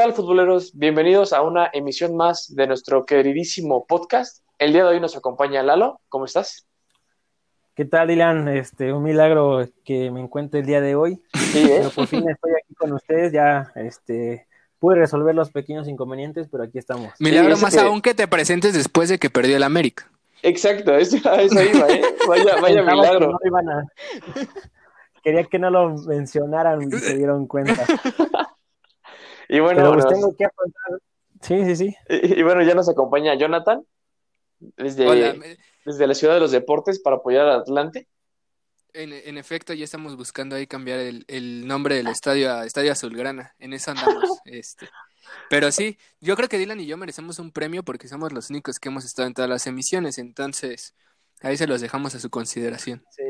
tal, futboleros? Bienvenidos a una emisión más de nuestro queridísimo podcast. El día de hoy nos acompaña Lalo. ¿Cómo estás? ¿Qué tal, Dylan? Este, un milagro que me encuentre el día de hoy. Sí, ¿eh? Pero por fin estoy aquí con ustedes. Ya este, pude resolver los pequeños inconvenientes, pero aquí estamos. Milagro más que- aún que te presentes después de que perdió el América. Exacto, eso, eso iba, ¿eh? Vaya, vaya que milagro. no iban a- Quería que no lo mencionaran y se dieron cuenta. Y bueno, pero pues nos- tengo que afrontar. Sí, sí, sí. y, y bueno, ya nos acompaña Jonathan desde, Hola, me- desde la Ciudad de los Deportes para apoyar al Atlante. en, en efecto ya estamos buscando ahí cambiar el, el nombre del estadio a Estadio Azulgrana. En eso andamos. este. Pero sí, yo creo que Dylan y yo merecemos un premio porque somos los únicos que hemos estado en todas las emisiones. Entonces, ahí se los dejamos a su consideración. Sí,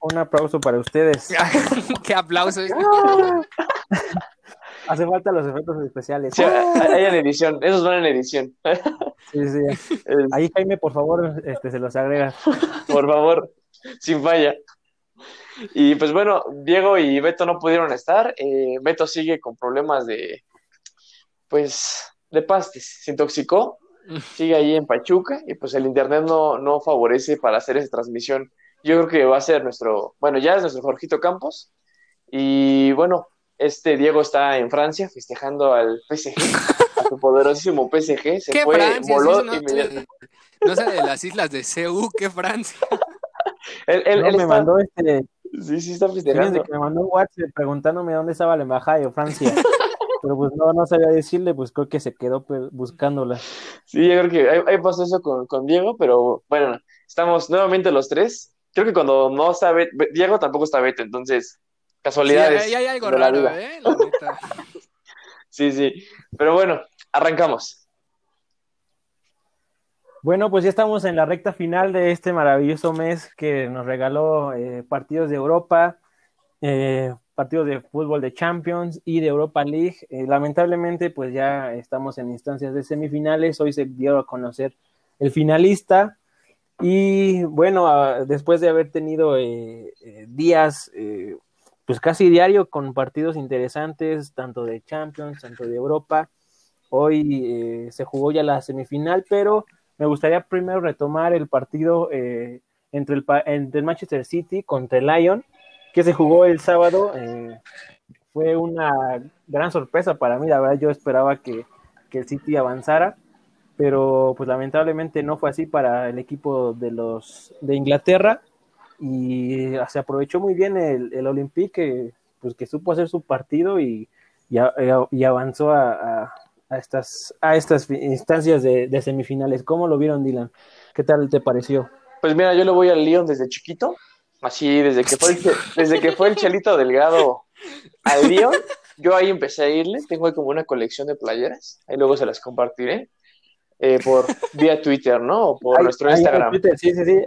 un- aplauso para ustedes. ¡Qué aplausos! Hace falta los efectos especiales. Sí, hay en edición, esos van en edición. Sí, sí. Ahí, Jaime, por favor, este, se los agrega. por favor, sin falla. Y pues bueno, Diego y Beto no pudieron estar. Eh, Beto sigue con problemas de, pues, de pastes. Se intoxicó, sigue ahí en Pachuca y pues el internet no, no favorece para hacer esa transmisión. Yo creo que va a ser nuestro, bueno, ya es nuestro Jorgito Campos. Y bueno, este Diego está en Francia festejando al PSG, a su poderosísimo PSG. Se ¡Qué fue, Francia! voló no, inmediatamente. no sé de las islas de Ceú, ¡qué Francia! Él, él- No, él me está- mandó este, Sí, sí, está festejando. que me mandó un WhatsApp preguntándome dónde estaba la embajada de Francia. Pero pues no, no sabía decirle, pues creo que se quedó pues, buscándola. Sí, yo creo que ahí, ahí pasó eso con, con Diego, pero bueno, estamos nuevamente los tres. Creo que cuando no está Bet- Diego tampoco está Beto, entonces casualidades ahí hay algo de la vida. ¿eh? La neta. Sí, sí. Pero bueno, arrancamos. Bueno, pues ya estamos en la recta final de este maravilloso mes que nos regaló eh, partidos de Europa, eh, partidos de fútbol de Champions y de Europa League. Eh, lamentablemente, pues ya estamos en instancias de semifinales. Hoy se dio a conocer el finalista. Y bueno, ah, después de haber tenido días, eh, pues casi diario con partidos interesantes, tanto de Champions, tanto de Europa, hoy eh, se jugó ya la semifinal, pero me gustaría primero retomar el partido eh, entre, el, entre Manchester City contra el Lyon, que se jugó el sábado. eh, fue una gran sorpresa para mí, la verdad yo esperaba que, que el City avanzara, pero pues lamentablemente no fue así para el equipo de los de Inglaterra y se aprovechó muy bien el, el Olympique que, pues que supo hacer su partido y, y, y avanzó a, a- a estas a estas instancias de, de semifinales. ¿Cómo lo vieron, Dylan? ¿Qué tal te pareció? Pues mira, yo le voy al Lyon desde chiquito, así desde que fue el, desde que fue el Chelito Delgado al Lyon, yo ahí empecé a irle, tengo ahí como una colección de playeras, ahí luego se las compartiré eh, por vía Twitter, ¿no? O por Ahí- nuestro Instagram. Twitter, sí, sí, sí.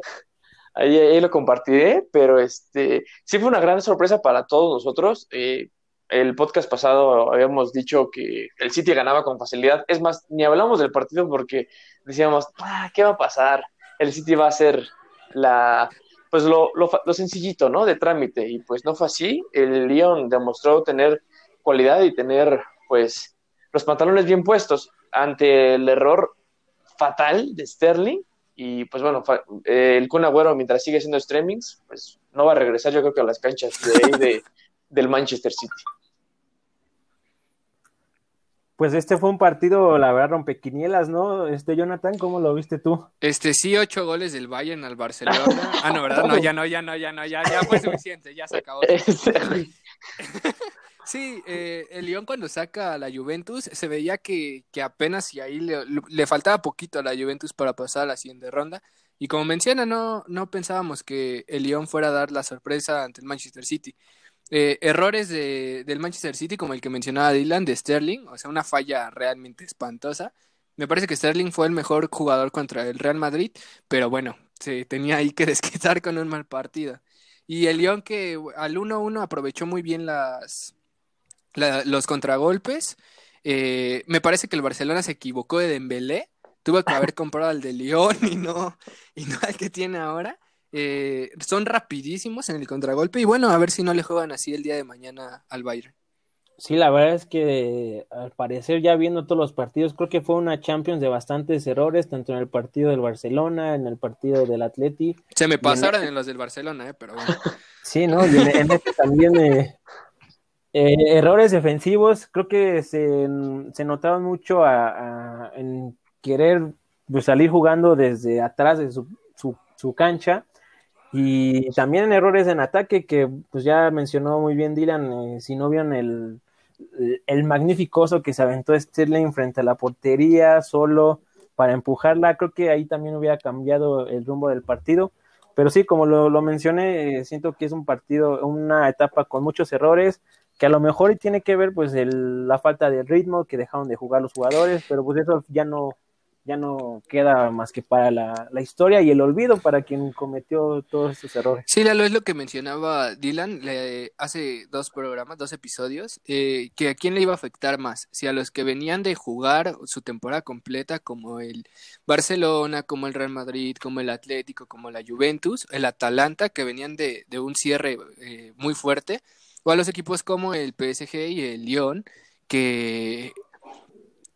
Ahí, ahí lo compartiré, pero este sí fue una gran sorpresa para todos nosotros. Eh, el podcast pasado habíamos dicho que el City ganaba con facilidad. Es más, ni hablamos del partido porque decíamos, ah, ¿qué va a pasar? El City va a ser la, pues lo, lo, lo sencillito, ¿no? De trámite. Y pues no fue así. El Lyon demostró tener cualidad y tener, pues, los pantalones bien puestos ante el error fatal de Sterling. Y pues bueno, eh, el Kun Agüero, mientras sigue haciendo streamings, pues no va a regresar, yo creo que a las canchas de ahí de, del Manchester City. Pues este fue un partido, la verdad, rompequinielas, ¿no? Este, Jonathan, ¿cómo lo viste tú? Este, sí, ocho goles del Bayern al Barcelona. Ah, no, ¿verdad? No, ya no, ya no, ya no, ya, ya fue suficiente, ya se acabó. Sí, eh, el Lyon cuando saca a la Juventus se veía que, que apenas y ahí le, le faltaba poquito a la Juventus para pasar a la siguiente ronda. Y como menciona, no, no pensábamos que el Lyon fuera a dar la sorpresa ante el Manchester City. Eh, errores de, del Manchester City, como el que mencionaba Dylan, de Sterling, o sea, una falla realmente espantosa. Me parece que Sterling fue el mejor jugador contra el Real Madrid, pero bueno, se tenía ahí que desquitar con un mal partido. Y el Lyon que al 1-1 aprovechó muy bien las, la- los contragolpes. Eh, me parece que el Barcelona se equivocó de Dembélé. Tuvo que haber comprado al de Lyon y no, y no al que tiene ahora. Eh, son rapidísimos en el contragolpe y bueno, a ver si no le juegan así el día de mañana al Bayern. Sí, la verdad es que al parecer ya viendo todos los partidos, creo que fue una Champions de bastantes errores, tanto en el partido del Barcelona, en el partido del Atleti. Se me pasaron en, los del Barcelona, ¿eh? pero bueno. Sí, ¿no? Y en, este también eh, eh, errores defensivos, creo que se, se notaban mucho a, en querer pues, salir jugando desde atrás de su, su, su cancha y también errores en ataque que pues ya mencionó muy bien Dylan, eh, si no vieron el, el magnificoso que se aventó Sterling frente a la portería solo para empujarla, creo que ahí también hubiera cambiado el rumbo del partido. Pero sí, como lo, lo mencioné, eh, siento que es un partido, una etapa con muchos errores, que a lo mejor tiene que ver pues el, la falta de ritmo, que dejaron de jugar los jugadores, pero pues eso ya no, ya no queda más que para la, historia y el olvido para quien cometió todos estos errores. Sí, Lalo, es lo que mencionaba Dylan hace dos programas, dos episodios, eh, que a quién le iba a afectar más, si a los que venían de jugar su temporada completa, como el Barcelona, como el Real Madrid, como el Atlético, como la Juventus, el Atalanta, que venían de, de un cierre eh, muy fuerte, o a los equipos como el PSG y el Lyon, que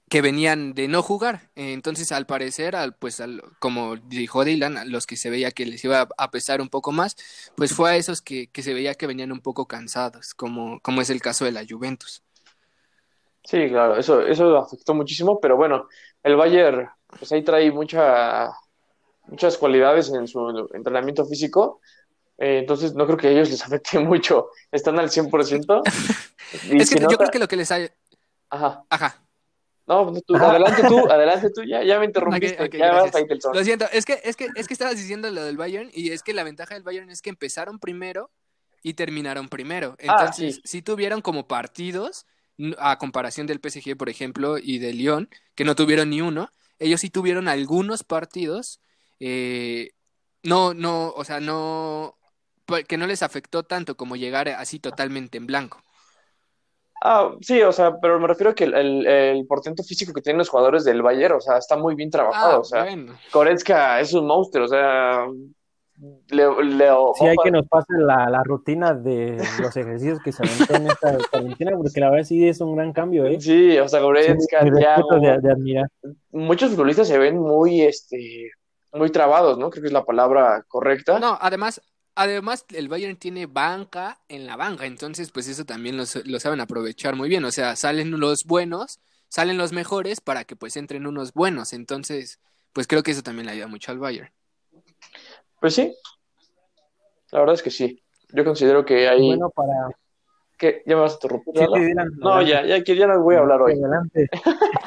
que venían de no jugar. Entonces, al parecer, al, pues, al, como dijo Dylan, los que se veía que les iba a pesar un poco más, pues fue a esos que, que se veía que venían un poco cansados, como, como es el caso de la Juventus. Sí, claro, eso, eso afectó muchísimo, pero bueno, el Bayern, pues ahí trae mucha, muchas cualidades en su entrenamiento físico, eh, entonces no creo que a ellos les afecte mucho, están al 100%. es que yo creo que lo que les hay... Ajá. Ajá. No, tú, adelante tú, adelante tú, ya, ya me interrumpiste. ya vas Lo siento, es que, es, que, es que estabas diciendo lo del Bayern y es que la ventaja del Bayern es que empezaron primero y terminaron primero. Ah, Entonces, sí. tuvieron como partidos, a comparación del PSG, por ejemplo, y de Lyon, que no tuvieron ni uno, ellos sí tuvieron algunos partidos, eh, no, no, o sea, no, que no les afectó tanto como llegar así totalmente en blanco. Ah, sí, o sea, pero me refiero a que el, el, portento físico que tienen los jugadores del Bayern, o sea, está muy bien trabajado. Ah, o sea, Koretska es un monstruo, o sea, le, sí, hay que nos pase la, la, rutina de los ejercicios que se aventó en esta cuarentena, porque la verdad sí es un gran cambio, ¿eh? Sí, o sea, Goretzka, de, de admirar. Muchos futbolistas se ven muy, este, muy trabados, ¿no? Creo que es la palabra correcta. No, además, Además, el Bayern tiene banca en la banca, entonces pues eso también lo, saben aprovechar muy bien. O sea, salen los buenos, salen los mejores para que pues entren unos buenos. Entonces, pues creo que eso también le ayuda mucho al Bayern. Pues sí, la verdad es que sí. Yo considero que hay... Bueno, para... ¿Qué? ¿Ya me vas a interrumpir? no, ya, ya, que ya no voy a hablar hoy.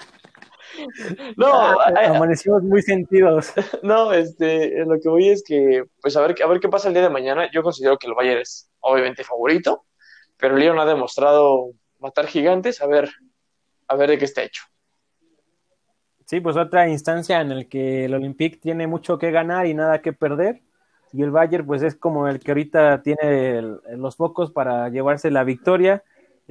No, amanecimos muy sentidos. No, este, lo que voy es que, pues a ver, a ver qué pasa el día de mañana. Yo considero que el Bayern es obviamente favorito, pero el Lyon ha demostrado matar gigantes, a ver, a ver de qué está hecho. Sí, pues otra instancia en la que el Olympique tiene mucho que ganar y nada que perder. Y el Bayern, pues es como el que ahorita tiene los focos para llevarse la victoria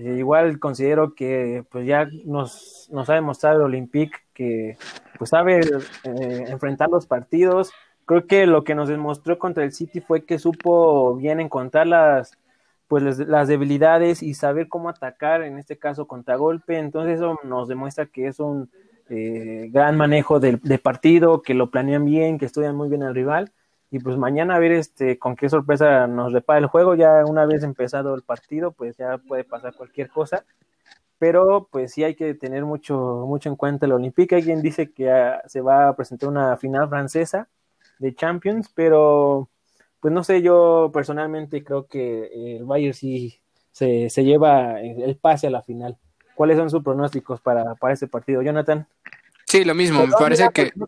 igual considero que pues ya nos, nos ha demostrado el Olympique que pues sabe eh, enfrentar los partidos. Creo que lo que nos demostró contra el City fue que supo bien encontrar las pues las debilidades y saber cómo atacar, en este caso contragolpe. Entonces eso nos demuestra que es un eh, gran manejo de, de partido, que lo planean bien, que estudian muy bien al rival y pues mañana a ver este con qué sorpresa nos repara el juego. Ya una vez empezado el partido pues ya puede pasar cualquier cosa. Pero pues sí hay que tener mucho mucho en cuenta el Olympique. Hay quien dice que ah, se va a presentar una final francesa de Champions pero pues no sé yo personalmente creo que el Bayern sí se, se lleva el pase a la final. ¿cuáles son sus pronósticos para, para este partido Jonathan? Sí, lo mismo, me parece que... No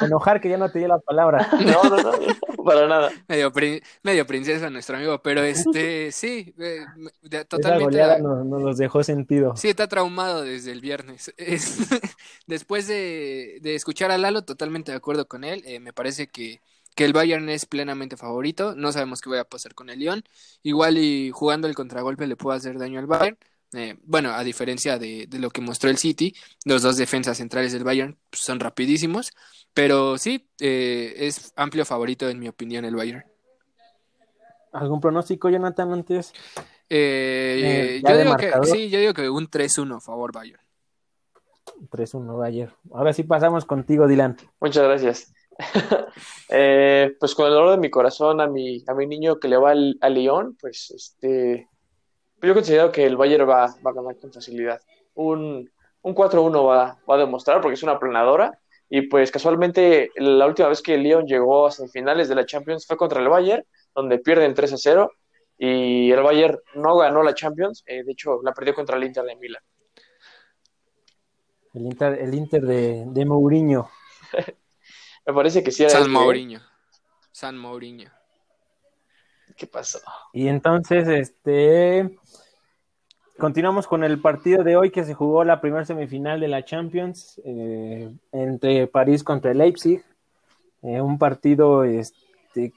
enojar que ya no te di la palabra. No, no, no, para nada. Medio, medio princesa nuestro amigo, pero este, sí, eh, totalmente. Nos, nos, los dejó sentido. Sí, está traumado desde el viernes. después de, de, escuchar a Lalo, totalmente de acuerdo con él. Eh, me parece que, que el Bayern es plenamente favorito. No sabemos qué va a pasar con el Lyon. Igual y jugando el contragolpe le puede hacer daño al Bayern. Eh, bueno, a diferencia de, de, lo que mostró el City, los dos defensas centrales del Bayern pues, son rapidísimos. Pero sí, eh, es amplio favorito en mi opinión el Bayern. ¿Algún pronóstico, Jonathan, antes? Eh, yo digo que, sí, yo digo que un 3-1 favor Bayern. 3-1 Bayern. Ahora sí pasamos contigo, Dylan. Muchas gracias. Eh, pues con el dolor de mi corazón a mi, a mi niño que le va al, a Lyon, pues este, yo considero que el Bayern va, va a ganar con facilidad. Un, un 4-1 va, va, a demostrar porque es una planadora. Y pues casualmente la última vez que el Lyon llegó a semifinales de la Champions fue contra el Bayern, donde pierden 3-0 y el Bayern no ganó la Champions, eh, de hecho la perdió contra el Inter de Milán. El Inter, el Inter de, de Mourinho. Me parece que sí era San este, ¿eh? Mourinho. San Mourinho. ¿Qué pasó? Y entonces, este, continuamos con el partido de hoy que se jugó la primera semifinal de la Champions eh, entre París contra Leipzig. Eh, un partido, este,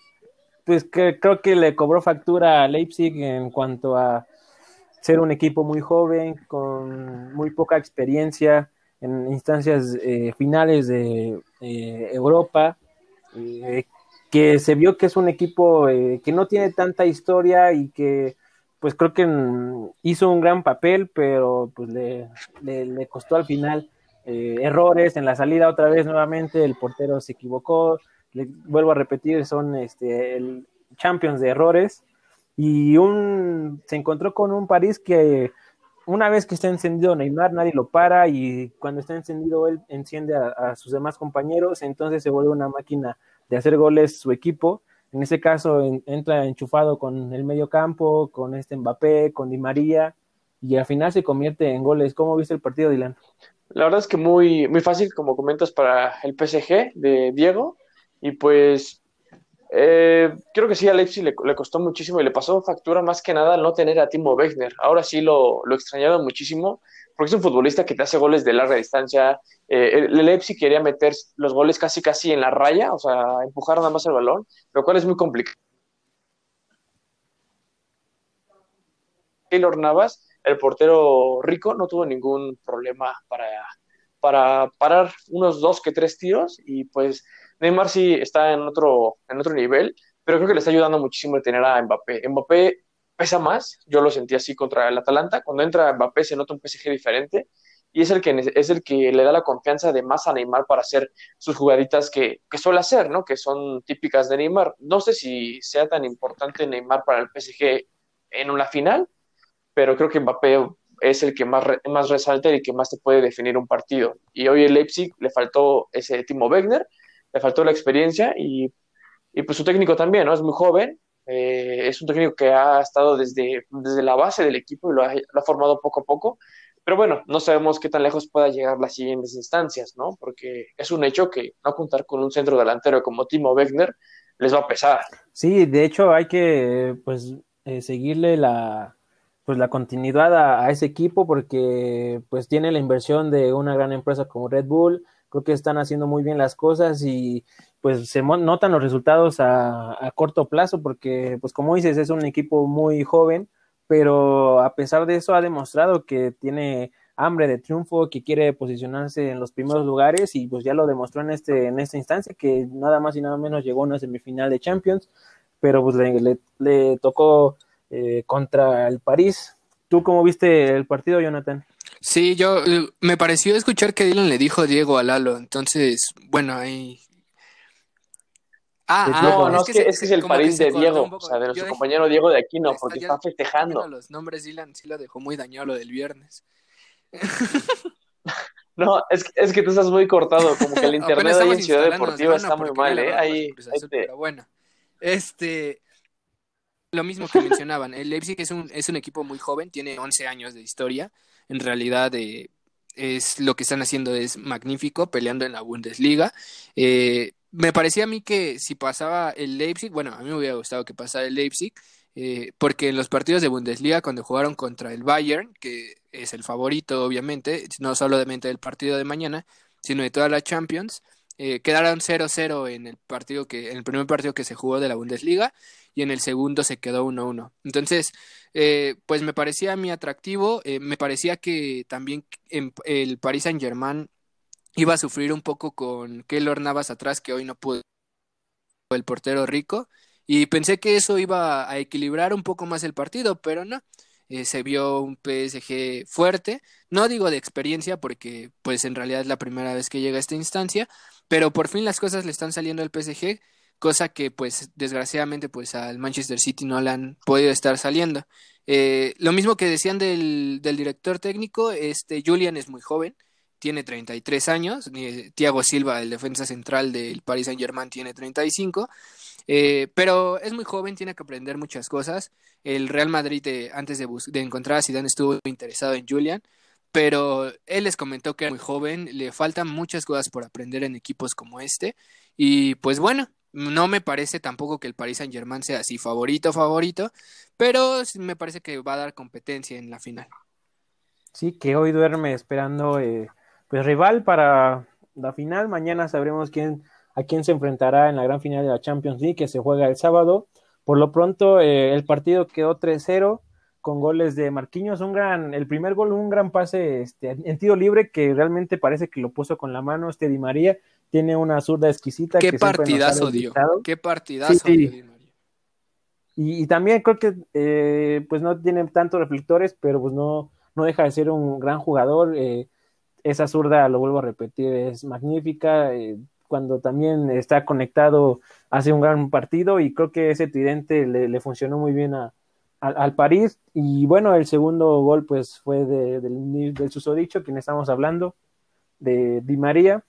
pues que creo que le cobró factura a Leipzig en cuanto a ser un equipo muy joven, con muy poca experiencia en instancias eh, finales de eh, Europa, que se vio que es un equipo eh, que no tiene tanta historia y que pues creo que mm, hizo un gran papel, pero pues le, le, costó al final eh, errores en la salida otra vez nuevamente, el portero se equivocó, le vuelvo a repetir, son este, el Champions de errores y un, se encontró con un París que una vez que está encendido Neymar, nadie lo para y cuando está encendido él enciende a, a, sus demás compañeros, entonces se vuelve una máquina de hacer goles su equipo. En ese caso en, entra enchufado con el medio campo, con este Mbappé, con Di María y al final se convierte en goles. ¿Cómo viste el partido, Dylan? La verdad es que muy, muy fácil, como comentas, para el PSG de Diego. Y pues eh, creo que sí, a Leipzig le, costó muchísimo y le pasó factura más que nada al no tener a Timo Wegner. Ahora sí lo, lo extrañaron muchísimo porque es un futbolista que te hace goles de larga distancia. Eh, el, Leipzig quería meter los goles casi casi en la raya, o sea, empujar nada más el balón, lo cual es muy complicado. Keylor Navas, el portero rico, no tuvo ningún problema para, para parar unos dos que tres tiros y pues Neymar sí está en otro, en otro nivel, pero creo que le está ayudando muchísimo el tener a Mbappé. Mbappé pesa más, yo lo sentí así contra el Atalanta, cuando entra Mbappé se nota un PSG diferente y es el que, es el que le da la confianza de más a Neymar para hacer sus jugaditas que, que suele hacer, ¿no? que son típicas de Neymar. No sé si sea tan importante Neymar para el PSG en una final, pero creo que Mbappé es el que más, más resalta y que más te puede definir un partido. Y hoy el Leipzig le faltó ese Timo Wegner, le faltó la experiencia y, y pues su técnico también, ¿no? Es muy joven, eh, es un técnico que ha estado desde, desde la base del equipo y lo ha, lo ha, formado poco a poco, pero bueno, no sabemos qué tan lejos pueda llegar las siguientes instancias, ¿no? Porque es un hecho que no contar con un centro delantero como Timo Wegner les va a pesar. Sí, de hecho hay que pues eh, seguirle la pues la continuidad a, ese equipo porque pues tiene la inversión de una gran empresa como Red Bull, creo que están haciendo muy bien las cosas y pues se notan los resultados a, a, corto plazo porque pues como dices es un equipo muy joven pero a pesar de eso ha demostrado que tiene hambre de triunfo que quiere posicionarse en los primeros lugares y pues ya lo demostró en este en esta instancia que nada más y nada menos llegó a una semifinal de Champions pero pues le, le, tocó eh, contra el París ¿Tú cómo viste el partido, Jonathan? Sí, yo me pareció escuchar que Dylan le dijo Diego a Lalo, entonces, bueno, ahí Ah, no, ah, no, es, que, es, que, es, que es el París de Diego, o sea, de nuestro compañero Diego de Aquino, porque está festejando. Los nombres Dylan sí lo dejó muy dañado lo del viernes. no, es que, es que tú estás muy cortado, como que el internet ahí en Ciudad Deportiva está muy mal, ¿eh? Ahí, ahí Pero bueno, este, lo mismo que mencionaban, el Leipzig es un, es un equipo muy joven, tiene 11 años de historia, en realidad eh, es lo que están haciendo es magnífico, peleando en la Bundesliga. Eh, me parecía a mí que si pasaba el Leipzig, bueno, a mí me hubiera gustado que pasara el Leipzig, eh, porque en los partidos de Bundesliga, cuando jugaron contra el Bayern, que es el favorito, obviamente, no solamente del partido de mañana, sino de toda la Champions, eh, quedaron 0-0 en el partido que, en el primer partido que se jugó de la Bundesliga, y en el segundo se quedó 1-1. Entonces, eh, pues me parecía a mí atractivo, eh, me parecía que también en, el Paris Saint Germain iba a sufrir un poco con Keylor Navas atrás, que hoy no pudo el portero rico, Y pensé que eso iba a equilibrar un poco más el partido, pero no. Eh, se vio un PSG fuerte, no digo de experiencia porque pues en realidad es la primera vez que llega a esta instancia, pero por fin las cosas le están saliendo al PSG, cosa que pues desgraciadamente pues al Manchester City no le han podido estar saliendo. Eh, lo mismo que decían del, del, director técnico, este Julian es muy joven, tiene 33 años, Thiago Silva, el defensa central del Paris Saint Germain, tiene 35, eh, pero es muy joven, tiene que aprender muchas cosas. El Real Madrid, eh, antes de, de encontrar a Zidane, estuvo interesado en Julian, pero él les comentó que era muy joven, le faltan muchas cosas por aprender en equipos como este, y pues bueno, no me parece tampoco que el Paris Saint Germain sea así favorito, favorito, pero me parece que va a dar competencia en la final. Sí, que hoy duerme esperando eh, pues rival para la final. Mañana sabremos quién a quién se enfrentará en la gran final de la Champions League que se juega el sábado. Por lo pronto, eh, el partido quedó 3-0 con goles de Marquinhos, un gran, el primer gol, un gran pase este, en tiro libre que realmente parece que lo puso con la mano este Di María, tiene una zurda exquisita. Qué partidazo dio, qué partidazo dio Di María. Y, también creo que eh, pues no tiene tantos reflectores, pero pues no, no deja de ser un gran jugador. Eh, esa zurda, lo vuelvo a repetir, es magnífica. Eh, cuando también está conectado, hace un gran partido y creo que ese tridente le, funcionó muy bien a, al París. Y bueno, el segundo gol pues fue de, del, del susodicho, quien estamos hablando, de Di María.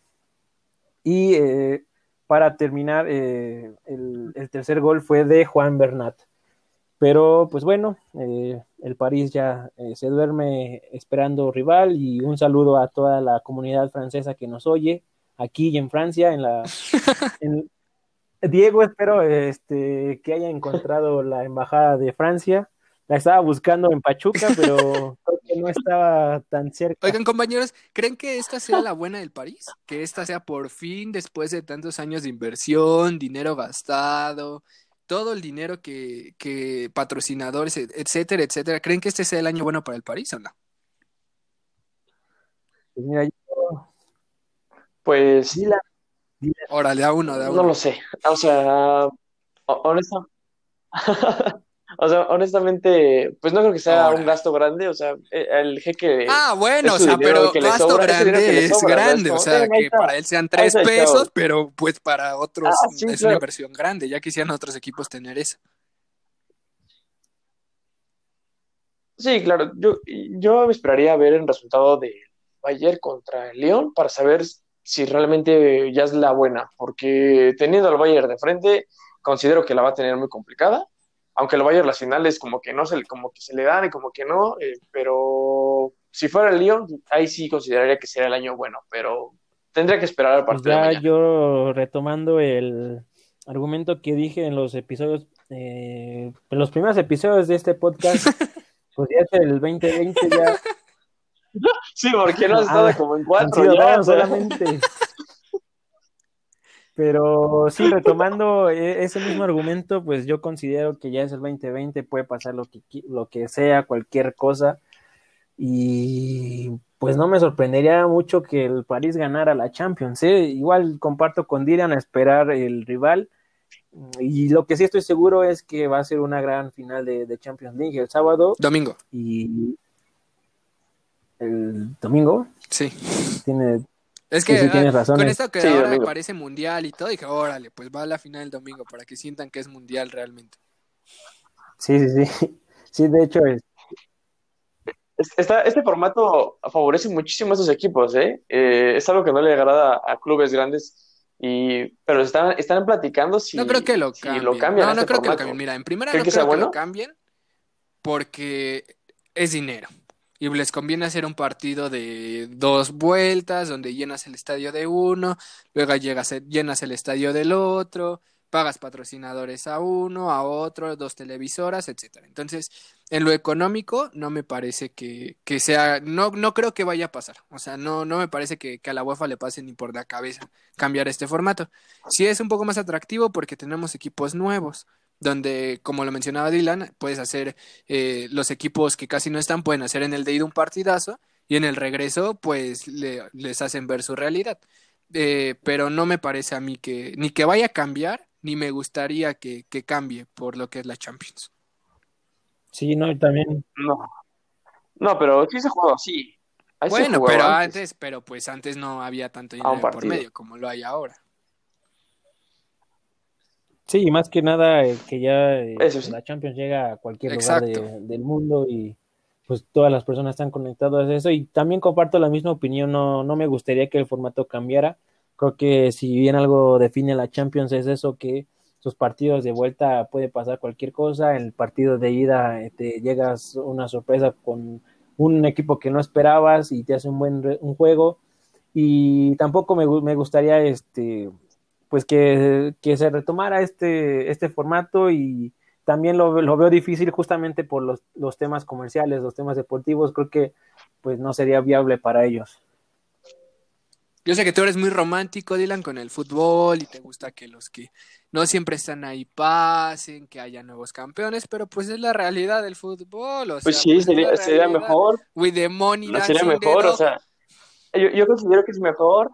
Y eh, para terminar, eh, el, el, tercer gol fue de Juan Bernat. Pero pues bueno, eh, el París ya se duerme esperando rival y un saludo a toda la comunidad francesa que nos oye aquí y en Francia, en la... Diego, espero este, que haya encontrado la embajada de Francia. La estaba buscando en Pachuca, pero creo que no estaba tan cerca. Oigan, compañeros, ¿creen que esta sea la buena del París? Que esta sea por fin, después de tantos años de inversión, dinero gastado, todo el dinero que, que patrocinadores, etcétera, etcétera. ¿Creen que este sea el año bueno para el París o no? Pues mira, yo pues. Órale, a uno, No lo sé. O sea, o sea, honestamente, pues no creo que sea un gasto grande. O sea, e, el jeque. Ah, bueno, o sea, pero gasto grande es grande. o sea, que para él sean tres pesos, pero pues para otros ah, es una inversión grande. Ya quisieran otros equipos tener eso. Sí, claro. Yo, yo me esperaría ver el resultado de Bayern contra el León para saber si realmente ya es la buena, porque teniendo al Bayern de frente, considero que la va a tener muy complicada, aunque el Bayern las finales como que no se, como que se le dan y como que no, eh, pero si fuera el Lyon, ahí sí consideraría que sería el año bueno, pero tendría que esperar al partido. Ya yo retomando el argumento que dije en los episodios, eh, en los primeros episodios de este podcast, pues ya es el 2020 ya Sí, porque no has estado como en cuatro ya, solamente. Pero sí, retomando e-, ese mismo argumento, pues yo considero que ya es el 2020, puede pasar lo que, lo que sea, cualquier cosa. Y pues no me sorprendería mucho que el París ganara la Champions. ¿eh? Igual comparto con Dylan a esperar el rival. Y lo que sí estoy seguro es que va a ser una gran final de, de Champions League el sábado. Domingo. Y el domingo. Sí. Tiene, es que tienes razón. con esto que ahora parece mundial y todo, dije, órale, pues va a la final el domingo para que sientan que es mundial realmente. Sí, sí, sí. Sí, de hecho es. este formato favorece muchísimo a estos equipos, ¿eh? ¿eh? Es algo que no le agrada a clubes grandes, y pero están, están platicando si, no creo que lo cambien. no, no este creo que lo cambien. Mira, en primera no creo que lo cambien porque es dinero y les conviene hacer un partido de dos vueltas donde llenas el estadio de uno, luego llegas, llenas el estadio del otro, pagas patrocinadores a uno, a otro, dos televisoras, etcétera. Entonces, en lo económico, no me parece que, que, sea, no, no creo que vaya a pasar. O sea, no, no me parece que, que, a la UEFA le pase ni por la cabeza cambiar este formato. Sí es un poco más atractivo porque tenemos equipos nuevos donde, como lo mencionaba Dylan, puedes hacer eh, los equipos que casi no están, pueden hacer en el de un partidazo y en el regreso, pues les hacen ver su realidad. Eh, pero no me parece a mí que ni que vaya a cambiar, ni me gustaría que, que cambie por lo que es la Champions. Sí, no, y también. No. No, pero sí se jugó así. Ahí Bueno, pero antes. antes, pero pues antes no había tanto dinero por medio como lo hay ahora. Sí, y más que nada eh, que ya eh, sí. la Champions llega a cualquier Exacto. lugar de- del mundo y pues todas las personas están conectadas a eso y también comparto la misma opinión, no, no me gustaría que el formato cambiara, creo que si bien algo define la Champions es eso que sus partidos de vuelta puede pasar cualquier cosa, el partido de ida eh, te llegas una sorpresa con un equipo que no esperabas y te hace un buen re- un juego y tampoco me, me gustaría este pues que, que se retomara este, este formato y también lo, lo veo difícil justamente por los, los temas comerciales, los temas deportivos, creo que pues no sería viable para ellos. Yo sé que tú eres muy romántico, Dylan, con el fútbol y te gusta que los que no siempre están ahí pasen, que haya nuevos campeones, pero pues es la realidad del fútbol. O Pues sea, sí, pues es sería, sería mejor. With the money No, sería mejor, o sea, yo, yo considero que es mejor.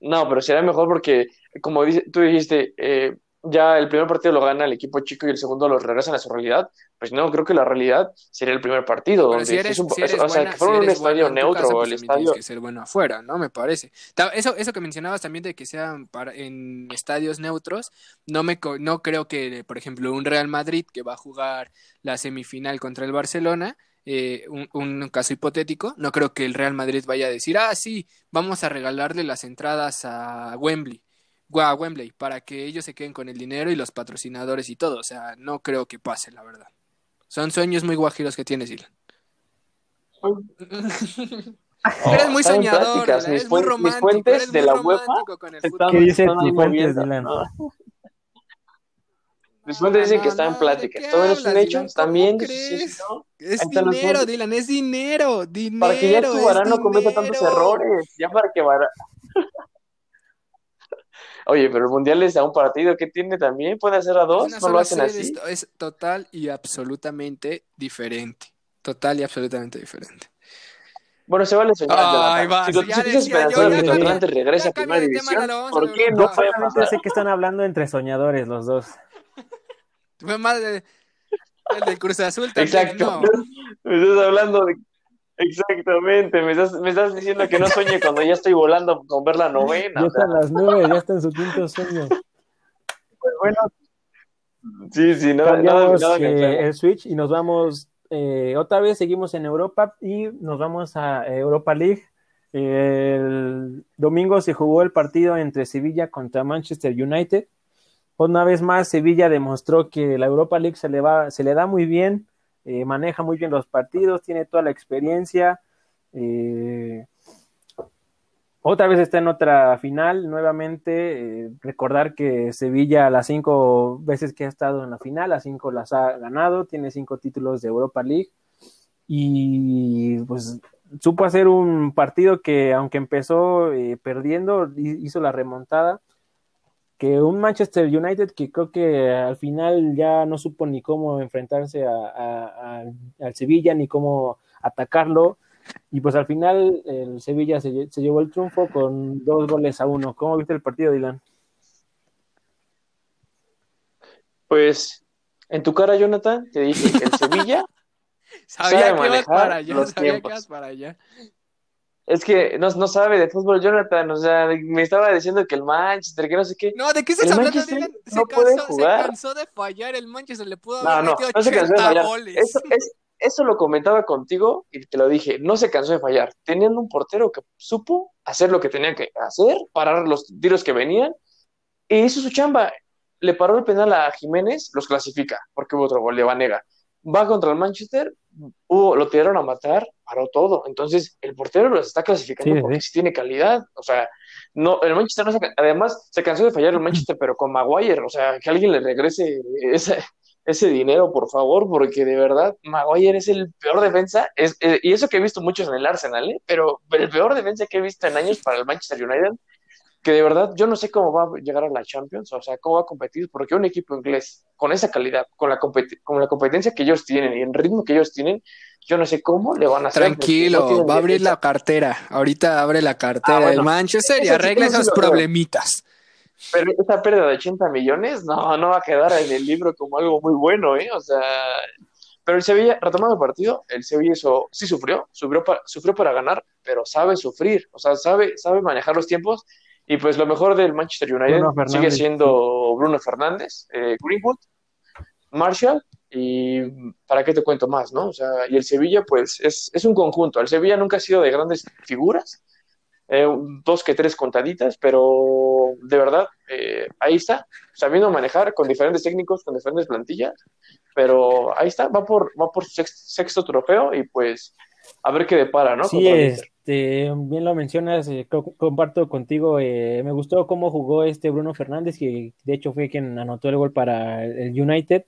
No, pero sería mejor porque, como dice- tú dijiste, eh, ya el primer partido lo gana el equipo chico y el segundo lo regresan a su realidad. Pues no, creo que la realidad sería el primer partido, Pero donde si eres, un- si eres o sea, que fuera si un estadio neutro, casa, pues el tienes estadio. que ser bueno afuera, ¿no? Me parece. Eso, eso que mencionabas también de que sean para, en estadios neutros, no me no creo que, por ejemplo, un Real Madrid que va a jugar la semifinal contra el Barcelona, eh, un, un caso hipotético, no creo que el Real Madrid vaya a decir, ah, sí, vamos a regalarle las entradas a Wembley. A Wembley, para que ellos se queden con el dinero y los patrocinadores y todo. O sea, no creo que pase, la verdad. Son sueños muy guajiros que tienes, Dylan. Tú eres muy soñador, eres muy fuen- mis romántico, fuentes eres de muy la UEFA romántico con el. ¿Qué tus fuentes, Dylan? ¿no? Mis fuentes dicen que está en ¿de pláticas. qué ¿Todo es un hecho? ¿Están. ¿no? Es están dinero. Dylan, es dinero, dinero, Para que ya tu es Varane no cometa tantos errores. Ya para que Varane. Oye, pero el mundial es a un partido. ¿Qué tiene también? ¿Puede hacer a dos? una ¿No lo hacen así? esto es total y absolutamente diferente. Total y absolutamente diferente. Bueno, se vale soñar, Ay, vas, Si yo, esperanzado ya de que Atlante regrese a primera división, ¿por qué no puede pasar? sé que están hablando entre soñadores los dos. Fue más de, el del Cruz Azul también, Exacto. no. Me estás hablando de... Exactamente. Me estás, me estás diciendo que no sueñe cuando ya estoy volando con ver la novena. Ya están las nubes, ya está en su quinto sueño. pues bueno. Sí, sí, Cambiamos eh, enferma. el switch y nos vamos eh, otra vez, seguimos en Europa y nos vamos a Europa League. El domingo se jugó el partido entre Sevilla contra Manchester United. Una vez más, Sevilla demostró que la Europa League se le, va, se le da muy bien, eh, maneja muy bien los partidos, tiene toda la experiencia. eh, otra vez está en otra final, nuevamente. eh, recordar que Sevilla, las cinco veces que ha estado en la final, las cinco las ha ganado, tiene cinco títulos de Europa League. Y pues supo hacer un partido que, aunque empezó perdiendo, hi- hizo la remontada. Que un Manchester United que creo que al final ya no supo ni cómo enfrentarse a, a- a- al Sevilla, ni cómo atacarlo. Y pues al final el Sevilla se, lle- se llevó el triunfo con dos goles a uno. ¿Cómo viste el partido, Dylan? Pues en tu cara, Jonathan, te dije que el Sevilla Sabía Sabe que ibas manejar para allá, los sabía tiempos. que ibas para allá. Es que no, no sabe de fútbol, Jonathan. O sea, me estaba diciendo que el Manchester, que no sé qué. No, ¿de qué estás El hablando, Manchester? Se, no puede cansó, se jugar. cansó de fallar el Manchester, le pudo haber no, metido no se cansó de 80 fallar. goles. Eso, es, eso lo comentaba contigo y te lo dije. No se cansó de fallar. Teniendo un portero que supo hacer lo que tenía que hacer, parar los tiros que venían, y hizo su chamba. Le paró el penal a Jiménez, los clasifica, porque hubo otro gol de Vanega. Va contra el Manchester, hubo, lo tiraron a matar, paró todo. Entonces, el portero los está clasificando Sí, porque sí. tiene calidad. O sea, no, el Manchester no se, además se cansó de fallar el Manchester, pero con Maguire. O sea, que alguien le regrese ese, ese dinero, por favor, porque de verdad, Maguire es el peor defensa. Es, eh, y eso que he visto muchos en el Arsenal, ¿eh? pero el peor defensa que he visto en años para el Manchester United que de verdad yo no sé cómo va a llegar a la Champions, o sea, cómo va a competir, porque un equipo inglés con esa calidad, con la, con la competencia que ellos tienen y el ritmo que ellos tienen, yo no sé cómo le van a hacer. Tranquilo, no va a abrir la cartera. Ahorita abre la cartera Ah, bueno. del Manchester y arregla sí esos problemitas. Pero esa pérdida de 80 millones, no, no va a quedar en el libro como algo muy bueno, ¿eh? O sea, pero el Sevilla, retomando el partido, el Sevilla eso, sí sufrió, sufrió para, sufrió para ganar, pero sabe sufrir, o sea, sabe, sabe manejar los tiempos. Y pues lo mejor del Manchester United sigue siendo Bruno Fernández, eh, Greenwood, Marshall y para qué te cuento más, ¿no? O sea, y el Sevilla, pues, es, es un conjunto. El Sevilla nunca ha sido de grandes figuras, eh, dos que tres contaditas, pero de verdad, eh, ahí está, sabiendo manejar con diferentes técnicos, con diferentes plantillas, pero ahí está, va por, va por sexto, trofeo y pues a ver qué depara, ¿no? Sí, este, bien lo mencionas, eh, comparto contigo, me gustó cómo jugó este Bruno Fernández, que de hecho fue quien anotó el gol para el United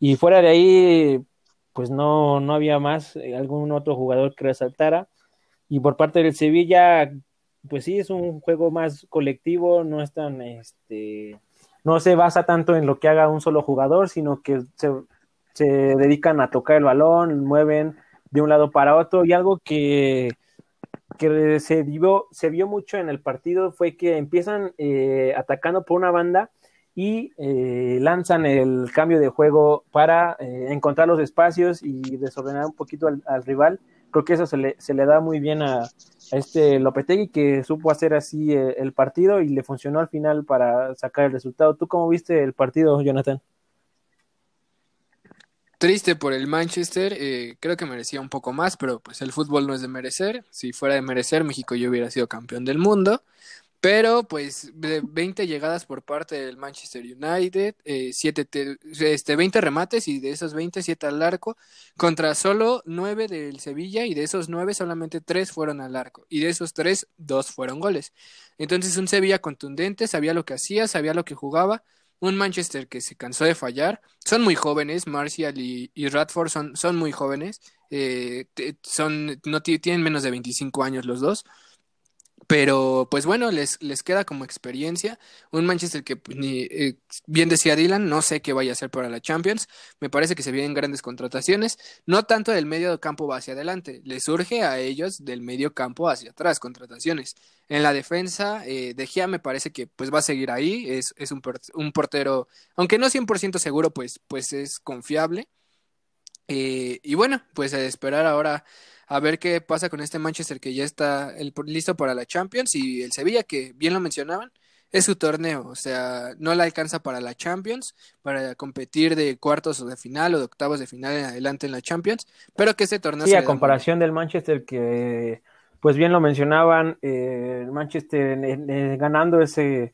y fuera de ahí, pues no, no había más eh, algún otro jugador que resaltara. Y por parte del Sevilla, pues sí, es un juego más colectivo, no es tan, este, no se basa tanto en lo que haga un solo jugador, sino que se, se dedican a tocar el balón, mueven de un lado para otro y algo que, que se, vio, se vio mucho en el partido fue que empiezan eh, atacando por una banda y eh, lanzan el cambio de juego para eh, encontrar los espacios y desordenar un poquito al, rival. Creo que eso se le, se le da muy bien a, este Lopetegui que supo hacer así eh, el partido y le funcionó al final para sacar el resultado. ¿Tú cómo viste el partido, Jonathan? Triste por el Manchester, creo que merecía un poco más, pero pues el fútbol no es de merecer. Si fuera de merecer, México ya hubiera sido campeón del mundo. Pero pues de 20 llegadas por parte del Manchester United, eh, este, 20 remates y de esos 20, 7 al arco, contra solo 9 del Sevilla y de esos 9 solamente 3 fueron al arco y de esos 3, 2 fueron goles. Entonces un Sevilla contundente, sabía lo que hacía, sabía lo que jugaba, un Manchester que se cansó de fallar, son muy jóvenes, Martial y, Radford son, son muy jóvenes, eh, son, no tienen menos de 25 años los dos pero pues bueno, les, les queda como experiencia. Un Manchester que pues, ni, eh, bien decía Dylan, no sé qué vaya a hacer para la Champions. Me parece que se vienen grandes contrataciones. No tanto del medio campo hacia adelante, les surge a ellos del medio campo hacia atrás contrataciones. En la defensa, eh, De Gea me parece que pues va a seguir ahí. Es, es un, un portero, aunque no 100% seguro, pues, pues es confiable. Eh, y bueno, pues a esperar ahora a ver qué pasa con este Manchester que ya está listo para la Champions y el Sevilla que bien lo mencionaban es su torneo, o sea, no la alcanza para la Champions, para competir de cuartos o de final o de octavos de final en adelante en la Champions, pero que este torneo... Sí, a comparación del Manchester que, pues bien lo mencionaban, eh, Manchester ganando ese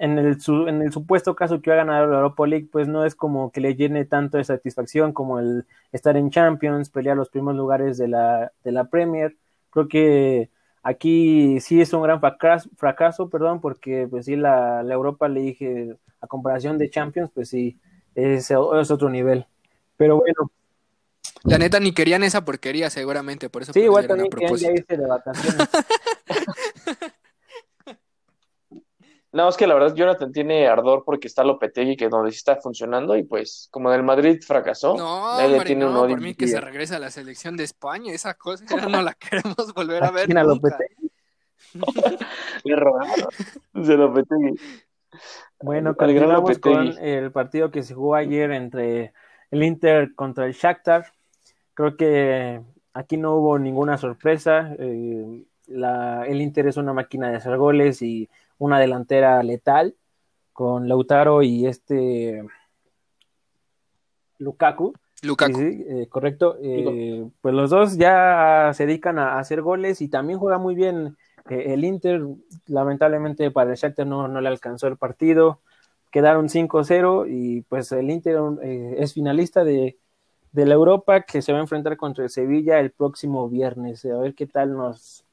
en el, en el supuesto caso que va a ganar la Europa League, pues no es como que le llene tanto de satisfacción como el estar en Champions, pelear los primeros lugares de la, de la Premier. Creo que aquí sí es un gran fracaso, fracaso perdón, porque pues sí, la, la Europa League, a comparación de Champions, pues sí, es, es otro nivel. Pero bueno. La neta ni querían esa porquería seguramente, por eso. Sí, igual también querían irse de vacaciones. No, es que la verdad Jonathan tiene ardor porque está Lopetegui que donde sí está funcionando y pues como en el Madrid fracasó, no, hombre, tiene no, por mí que se regresa a la selección de España, esa cosa ya no la queremos volver a ver. Lopetegui? Le robaron. Se Lopetegui. Bueno, continuamos con el partido que se jugó ayer entre el Inter contra el Shakhtar. Creo que aquí no hubo ninguna sorpresa. Eh, la, el Inter es una máquina de hacer goles y una delantera letal con Lautaro y este Lukaku. Lukaku. Eh, correcto. Eh, pues los dos ya se dedican a, hacer goles y también juega muy bien eh, el Inter. Lamentablemente para el Shakhtar no, no le alcanzó el partido. Quedaron 5-0 y pues el Inter es finalista de, de la Europa que se va a enfrentar contra el Sevilla el próximo viernes. A ver qué tal nos,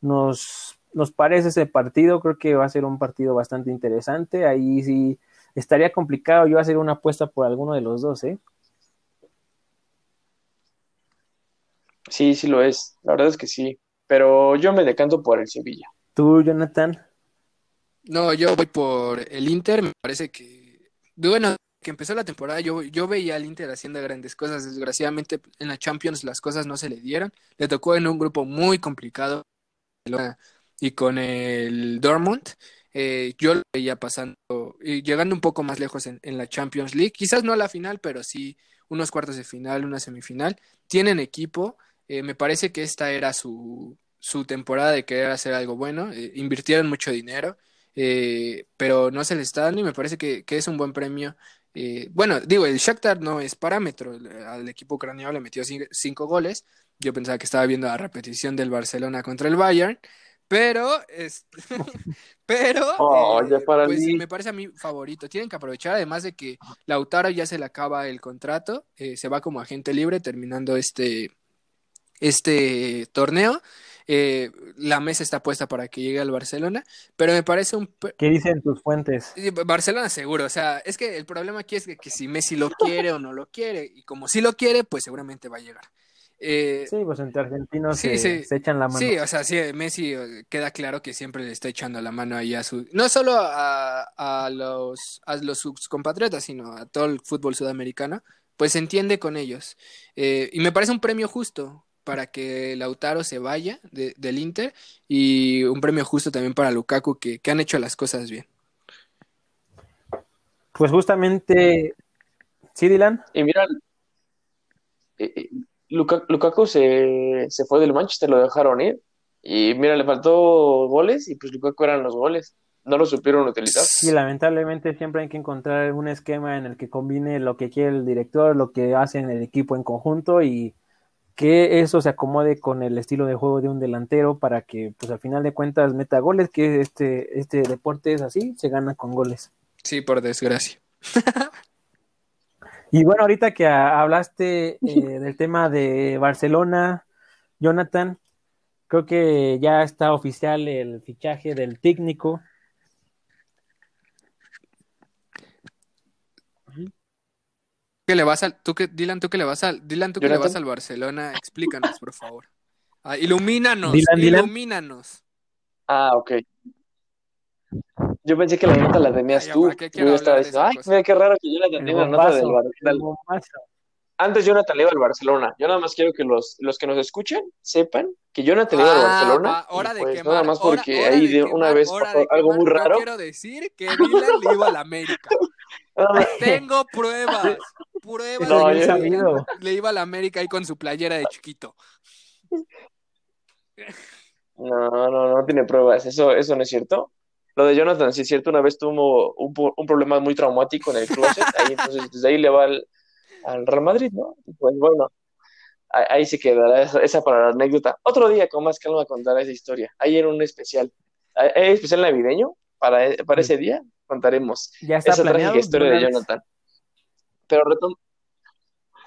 nos nos parece ese partido. Creo que va a ser un partido bastante interesante. Ahí sí estaría complicado yo hacer una apuesta por alguno de los dos, ¿eh? Sí, sí lo es. La verdad es que sí. Pero yo me decanto por el Sevilla. ¿Tú, Jonathan? No, yo voy por el Inter. Me parece que. Bueno, que empezó la temporada, yo, yo veía al Inter haciendo grandes cosas. Desgraciadamente, en la Champions las cosas no se le dieron. Le tocó en un grupo muy complicado y con el Dortmund. Eh, yo lo veía pasando y llegando un poco más lejos en, en, la Champions League, quizás no a la final, pero sí unos cuartos de final, una semifinal. Tienen equipo, eh, me parece que esta era su, su, temporada de querer hacer algo bueno, eh, invirtieron mucho dinero, eh, pero no se les está dando y me parece que, que es un buen premio. bueno, digo, el Shakhtar no es parámetro, al equipo ucraniano le metió cinco goles, yo pensaba que estaba viendo la repetición del Barcelona contra el Bayern, pero, es, pero oh, eh, pues, me parece a mí favorito. Tienen que aprovechar, además de que Lautaro ya se le acaba el contrato, eh, se va como agente libre terminando este, este torneo. Eh, la mesa está puesta para que llegue al Barcelona, pero me parece un... ¿Qué dicen tus fuentes? Barcelona seguro, o sea, es que el problema aquí es que, que si Messi lo quiere o no lo quiere, y como si lo quiere, pues seguramente va a llegar. Eh, sí, pues entre argentinos se, echan la mano. Sí, o sea, sí, Messi eh, queda claro que siempre le está echando la mano ahí a su, no solo a, a los a los sus compatriotas, sino a todo el fútbol sudamericano, pues se entiende con ellos. Eh, y me parece un premio justo para que Lautaro se vaya del Inter y un premio justo también para Lukaku que, que han hecho las cosas bien. Pues justamente, sí, Dylan. Y mira, Lukaku se, se fue del Manchester, lo dejaron ir. Y mira, le faltó goles y pues Lukaku eran los goles. No lo supieron utilizar. Sí, lamentablemente siempre hay que encontrar un esquema en el que combine lo que quiere el director, lo que hace en el equipo en conjunto y que eso se acomode con el estilo de juego de un delantero para que pues al final de cuentas meta goles, que este, este deporte es así, se gana con goles. Sí, por desgracia. Y bueno, ahorita que hablaste eh, del tema de Barcelona, Jonathan, creo que ya está oficial el fichaje del técnico. ¿Qué le vas al, tú que, Dylan, tú que le vas al, Dylan, tú que le vas al Barcelona, explícanos, por favor. Ah, ilumínanos, ilumínanos. Ah, ok. Yo pensé que la nota la tenías tú. Yo estaba diciendo, ay, mira qué raro que yo la tenía la nota del Barcelona. Antes Jonathan le iba al Barcelona. Yo nada más quiero que los, los que nos escuchen sepan que Jonathan le iba al ah, Barcelona. hora de pues, nada más porque ahí de una vez pasó algo muy raro. Yo quiero decir que Dylan le iba al América. Tengo pruebas. Pruebas no, de que le iba al América ahí con su playera de chiquito. No, no, no tiene pruebas. Eso, eso no es cierto. Lo de Jonathan, sí es cierto, una vez tuvo un, un problema muy traumático en el closet, ahí entonces desde ahí le va al, al Real Madrid, ¿no? Pues bueno, ahí, se quedará esa, para la anécdota. Otro día con más calma contará esa historia. Ahí era un especial, hay especial navideño, para, para ese día contaremos esa trágica historia de Jonathan. Pero retom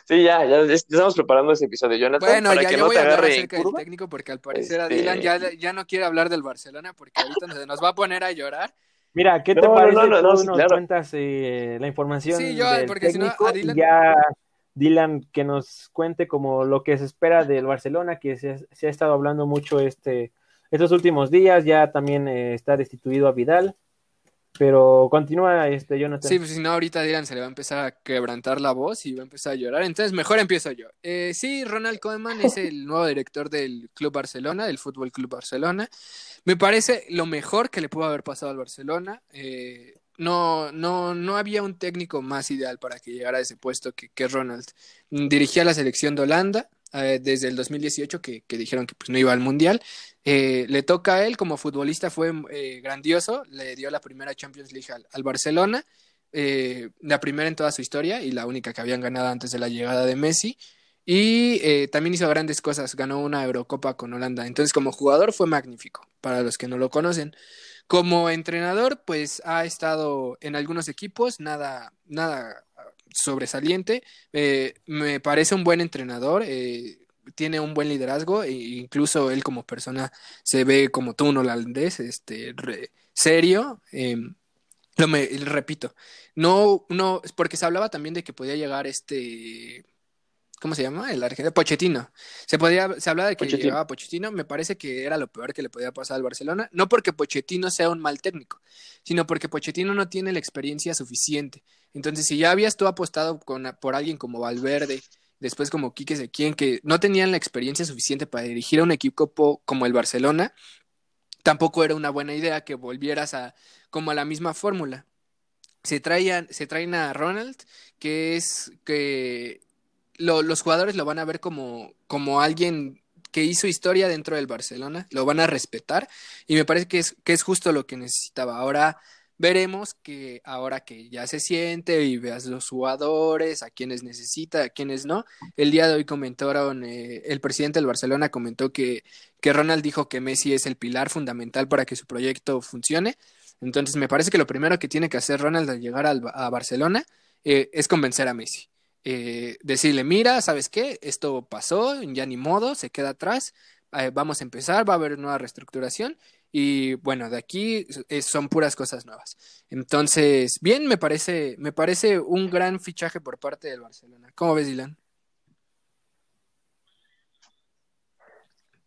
Sí, ya, ya, estamos preparando ese episodio, Jonathan. Bueno, para ya, que no voy te a hablar acerca del técnico porque al parecer a Dylan ya, este ya, no quiere hablar del Barcelona porque ahorita nos va a poner a llorar. Mira, ¿qué te parece no, no, no, nos cuentas eh, la información sí, yo, del porque técnico si no, a Dylan... ya Dylan que nos cuente como lo que se espera del Barcelona, que se, se ha estado hablando mucho este estos últimos días, ya también eh, está destituido a Vidal pero continúa, este, Jonathan. Sí, pues si no, ahorita Dylan se le va a empezar a quebrantar la voz y va a empezar a llorar. Entonces, mejor empiezo yo. Eh, sí, Ronald Koeman es el nuevo director del Club Barcelona, del Fútbol Club Barcelona. Me parece lo mejor que le pudo haber pasado al Barcelona. Eh, no, no, no había un técnico más ideal para que llegara a ese puesto que, que Ronald. Dirigía la selección de Holanda, eh, desde el 2018 que, que, dijeron que pues, no iba al Mundial. Eh, le toca a él, como futbolista fue eh, grandioso, le dio la primera Champions League al, Barcelona, la primera en toda su historia y la única que habían ganado antes de la llegada de Messi. Y también hizo grandes cosas, ganó una Eurocopa con Holanda. Entonces, como jugador fue magnífico, para los que no lo conocen. Como entrenador, pues ha estado en algunos equipos, nada, nada sobresaliente. Eh, me parece un buen entrenador. Tiene un buen liderazgo e incluso él como persona se ve como tú un holandés, este, serio. Em, lo me repito, no, no, porque se hablaba también de que podía llegar este ¿cómo se llama? El argentino, Pochettino. Se podía, se hablaba de que Pochettino. llegaba Pochettino, me parece que era lo peor que le podía pasar al Barcelona, no porque Pochettino sea un mal técnico, sino porque Pochettino no tiene la experiencia suficiente. Entonces, si ya habías tú apostado con, por alguien como Valverde, después como Quique Sequien, que no tenían la experiencia suficiente para dirigir a un equipo como el Barcelona, tampoco era una buena idea que volvieras a como a la misma fórmula. Se, traían, se traen a Ronald, que es que los jugadores lo van a ver como, como alguien que hizo historia dentro del Barcelona, lo van a respetar y me parece que es, que es justo lo que necesitaba. Ahora veremos que ahora que ya se siente y veas los jugadores, a quienes necesita, a quienes no. El día de hoy comentaron, eh, el presidente del Barcelona comentó que, que Ronald dijo que Messi es el pilar fundamental para que su proyecto funcione. Entonces me parece que lo primero que tiene que hacer Ronald al llegar a Barcelona eh, es convencer a Messi. Eh, decirle, mira, ¿sabes qué? Esto pasó, ya ni modo, se queda atrás, eh, vamos a empezar, va a haber nueva reestructuración y bueno, de aquí son puras cosas nuevas. Entonces, bien, me parece, me parece un gran fichaje por parte del Barcelona. ¿Cómo ves, Dylan?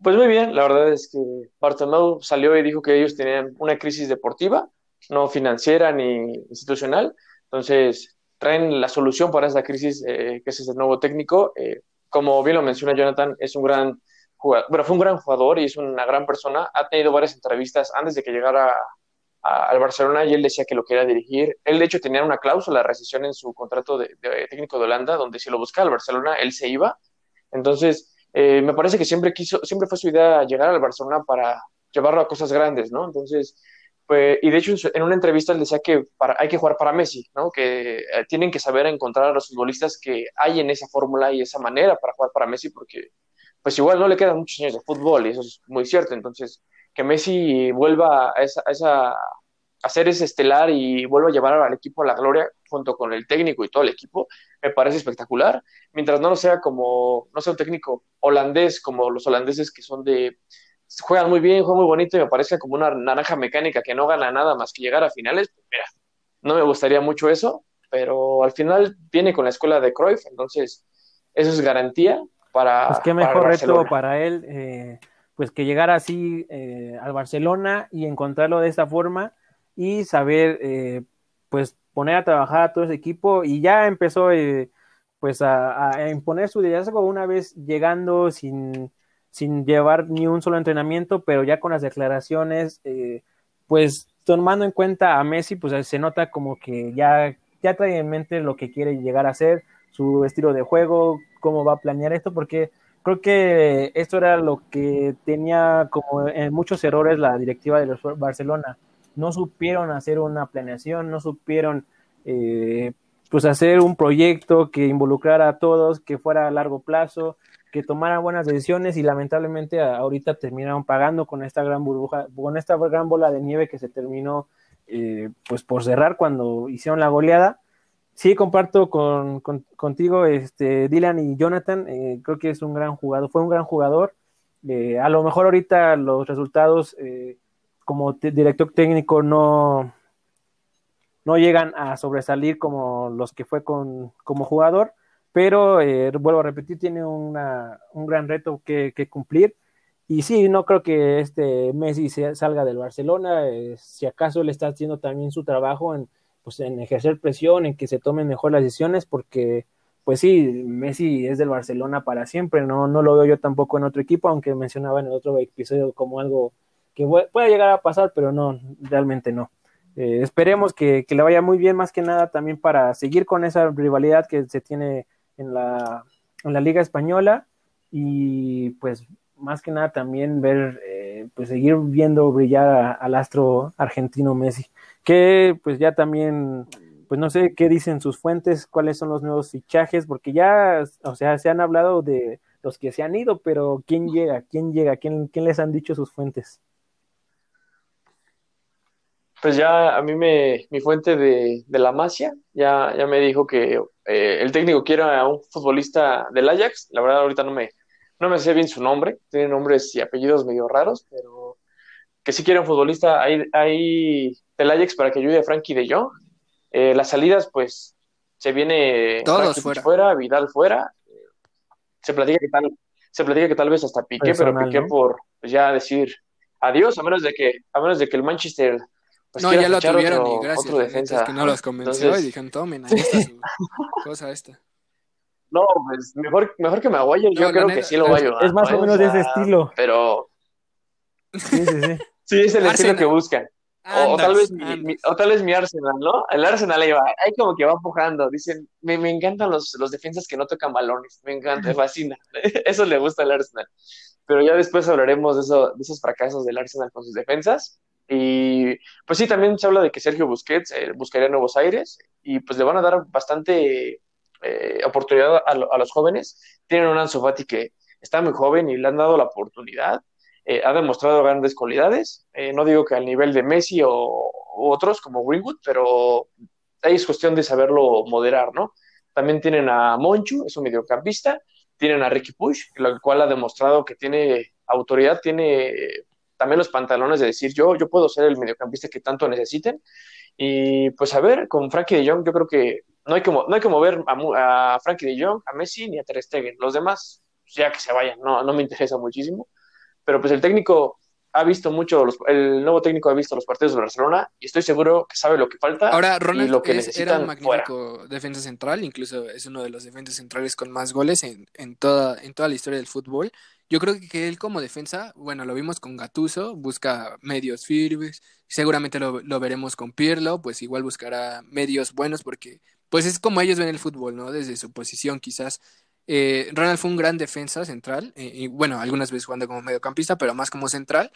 Pues muy bien, la verdad es que Bartomeu salió y dijo que ellos tenían una crisis deportiva, no financiera ni institucional. Entonces, traen la solución para esta crisis, eh, que es el nuevo técnico. Eh, como bien lo menciona Jonathan, es un gran jugador, bueno, fue un gran jugador y es una gran persona. Ha tenido varias entrevistas antes de que llegara al Barcelona y él decía que lo quería dirigir. Él, de hecho, tenía una cláusula de recesión en su contrato de, técnico de Holanda, donde si lo buscaba al Barcelona, él se iba. Entonces, eh, me parece que siempre quiso, siempre fue su idea llegar al Barcelona para llevarlo a cosas grandes, ¿no? Entonces, pues, y de hecho, en una entrevista él decía que hay que jugar para Messi, ¿no? Que eh, tienen que saber encontrar a los futbolistas que hay en esa fórmula y esa manera para jugar para Messi, porque pues igual no le quedan muchos años de fútbol y eso es muy cierto. Entonces, que Messi vuelva a, esa, a, ser ese estelar y vuelva a llevar al equipo a la gloria junto con el técnico y todo el equipo, me parece espectacular. Mientras no lo sea como, no sea un técnico holandés como los holandeses que son de juegan muy bien, juegan muy bonito y me parece como una naranja mecánica que no gana nada más que llegar a finales, pues mira, no me gustaría mucho eso, pero al final viene con la escuela de Cruyff, entonces eso es garantía para... Pues qué mejor reto para él, eh, pues que llegara así eh, al Barcelona y encontrarlo de esta forma y saber, eh, pues poner a trabajar a todo ese equipo y ya empezó pues a, a imponer su liderazgo una vez llegando sin sin llevar ni un solo entrenamiento, pero ya con las declaraciones, pues tomando en cuenta a Messi, pues se nota como que ya, ya trae en mente lo que quiere llegar a ser, su estilo de juego, cómo va a planear esto, porque creo que esto era lo que tenía como en muchos errores la directiva de Barcelona. No supieron hacer una planeación, no supieron eh, pues hacer un proyecto que involucrara a todos, que fuera a largo plazo, que tomaran buenas decisiones y lamentablemente ahorita terminaron pagando con esta gran burbuja, con esta gran bola de nieve que se terminó eh, pues por cerrar cuando hicieron la goleada. Sí, comparto con, contigo, este, Dylan y Jonathan, eh, creo que es un gran jugador, fue un gran jugador. Eh, a lo mejor ahorita los resultados como director técnico no, no llegan a sobresalir como los que fue con, como jugador, pero eh, vuelvo a repetir, tiene una, un gran reto que, cumplir. Y sí, no creo que este Messi salga del Barcelona, eh, si acaso le está haciendo también su trabajo en, pues, en ejercer presión, en que se tomen mejor las decisiones, porque pues sí, Messi es del Barcelona para siempre, no, no lo veo yo tampoco en otro equipo, aunque mencionaba en el otro episodio como algo que puede llegar a pasar, pero no, realmente no. Eh, esperemos que, que, le vaya muy bien, más que nada también para seguir con esa rivalidad que se tiene en la, en la Liga Española y pues más que nada también ver, eh, pues seguir viendo brillar al astro argentino Messi, que pues ya también, pues no sé qué dicen sus fuentes, cuáles son los nuevos fichajes, porque ya, o sea, se han hablado de los que se han ido, pero ¿quién llega? ¿Quién llega? ¿Quién, quién les han dicho sus fuentes? Pues ya a mí me, mi fuente de, de la Masia ya, ya me dijo que eh, el técnico quiere a un futbolista del Ajax, la verdad ahorita no me, no me sé bien su nombre, tiene nombres y apellidos medio raros, pero que sí quiere un futbolista hay, hay del Ajax para que ayude a Frankie de Jong. Eh, las salidas, pues, se viene Todos fuera. Vidal fuera. Se platica que tal, se platica que tal vez hasta Piqué, pero Piqué por pues, ya decir adiós, a menos de que, a menos de que el Manchester pues no, ya lo tuvieron y gracias. Es que no los convenció y dijeron, tomen, ahí está su cosa esta. No, pues mejor, mejor que me aguaye, yo creo que sí lo va a ayudar. Es más o menos de ese estilo. Pero. Sí, sí, sí. Sí, es el estilo que buscan. O, o tal vez mi- o tal vez mi Arsenal, ¿no? El Arsenal ahí va, ahí como que va empujando. Dicen, me, me encantan los, los defensas que no tocan balones, me encanta, me fascina. Eso le gusta al Arsenal. Pero ya después hablaremos de, eso, de esos fracasos del Arsenal con sus defensas. Y pues sí, también se habla de que Sergio Busquets eh, buscaría nuevos aires y pues le van a dar bastante eh, oportunidad a, a los jóvenes. Tienen un Ansu Fati que está muy joven y le han dado la oportunidad. Eh, ha demostrado grandes cualidades. Eh, no digo que al nivel de Messi o, otros como Greenwood, pero ahí es cuestión de saberlo moderar, ¿no? También tienen a Monchu, es un mediocampista. Tienen a Ricky Push, el cual ha demostrado que tiene autoridad, tiene también los pantalones de decir yo, yo puedo ser el mediocampista que tanto necesiten. Y pues a ver, con Frankie de Jong, yo creo que no hay que, no hay que mover a, a Frankie de Jong, a Messi ni a Ter Stegen. Los demás, ya que se vayan, no, no me interesa muchísimo. Pero pues el técnico ha visto mucho, los- el nuevo técnico ha visto los partidos de Barcelona y estoy seguro que sabe lo que falta Ahora, y Ronald lo que es- era un magnífico defensa central, incluso es uno de los defensas centrales con más goles en, en toda, en toda la historia del fútbol. Yo creo que él como defensa, bueno, lo vimos con Gattuso, busca medios firmes, seguramente lo, lo veremos con Pirlo, pues igual buscará medios buenos porque pues es como ellos ven el fútbol, ¿no? Desde su posición quizás. Eh, Ronald fue un gran defensa central, eh, y bueno, algunas veces jugando como mediocampista, pero más como central.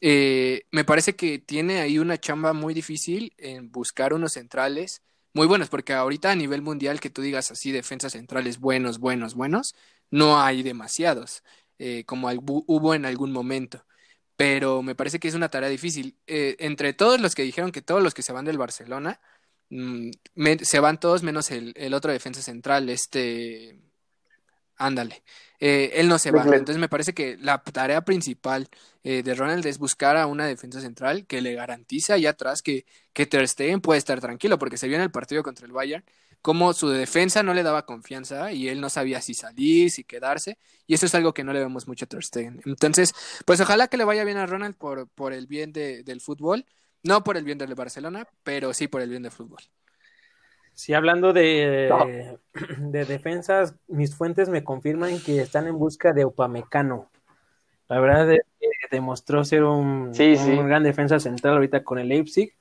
Eh, me parece que tiene ahí una chamba muy difícil en buscar unos centrales muy buenos, porque ahorita a nivel mundial que tú digas así defensas centrales buenos, buenos, buenos, no hay demasiados, eh, como hubo en algún momento. Pero me parece que es una tarea difícil. Entre todos los que dijeron que todos los que se van del Barcelona, mm, me- se van todos menos el, el otro defensa central, este, ándale. Eh, él no se va. Entonces me parece que la tarea principal eh, de Ronald es buscar a una defensa central que le garantice allá atrás que, que Ter Stegen puede estar tranquilo, porque se vio en el partido contra el Bayern como su defensa no le daba confianza y él no sabía si salir, si quedarse, y eso es algo que no le vemos mucho a Ter Stegen. Entonces, pues ojalá que le vaya bien a Ronald por, por el bien de- del fútbol, no por el bien del Barcelona, pero sí por el bien del fútbol. Sí, hablando de, de defensas, mis fuentes me confirman que están en busca de Upamecano. La verdad es que demostró ser un, Sí, un sí. gran defensa central ahorita con el Leipzig.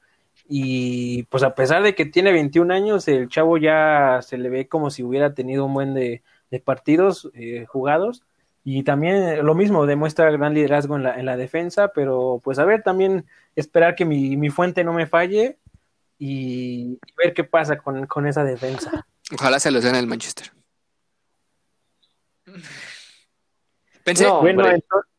Y pues a pesar de que tiene 21 años, el chavo ya se le ve como si hubiera tenido un buen de, de partidos eh, jugados. Y también eh, lo mismo, demuestra gran liderazgo en la, en la defensa, pero pues a ver, también esperar que mi, mi fuente no me falle y, y ver qué pasa con, con esa defensa. Ojalá se los den el Manchester. Pensé, No, Bueno, entonces,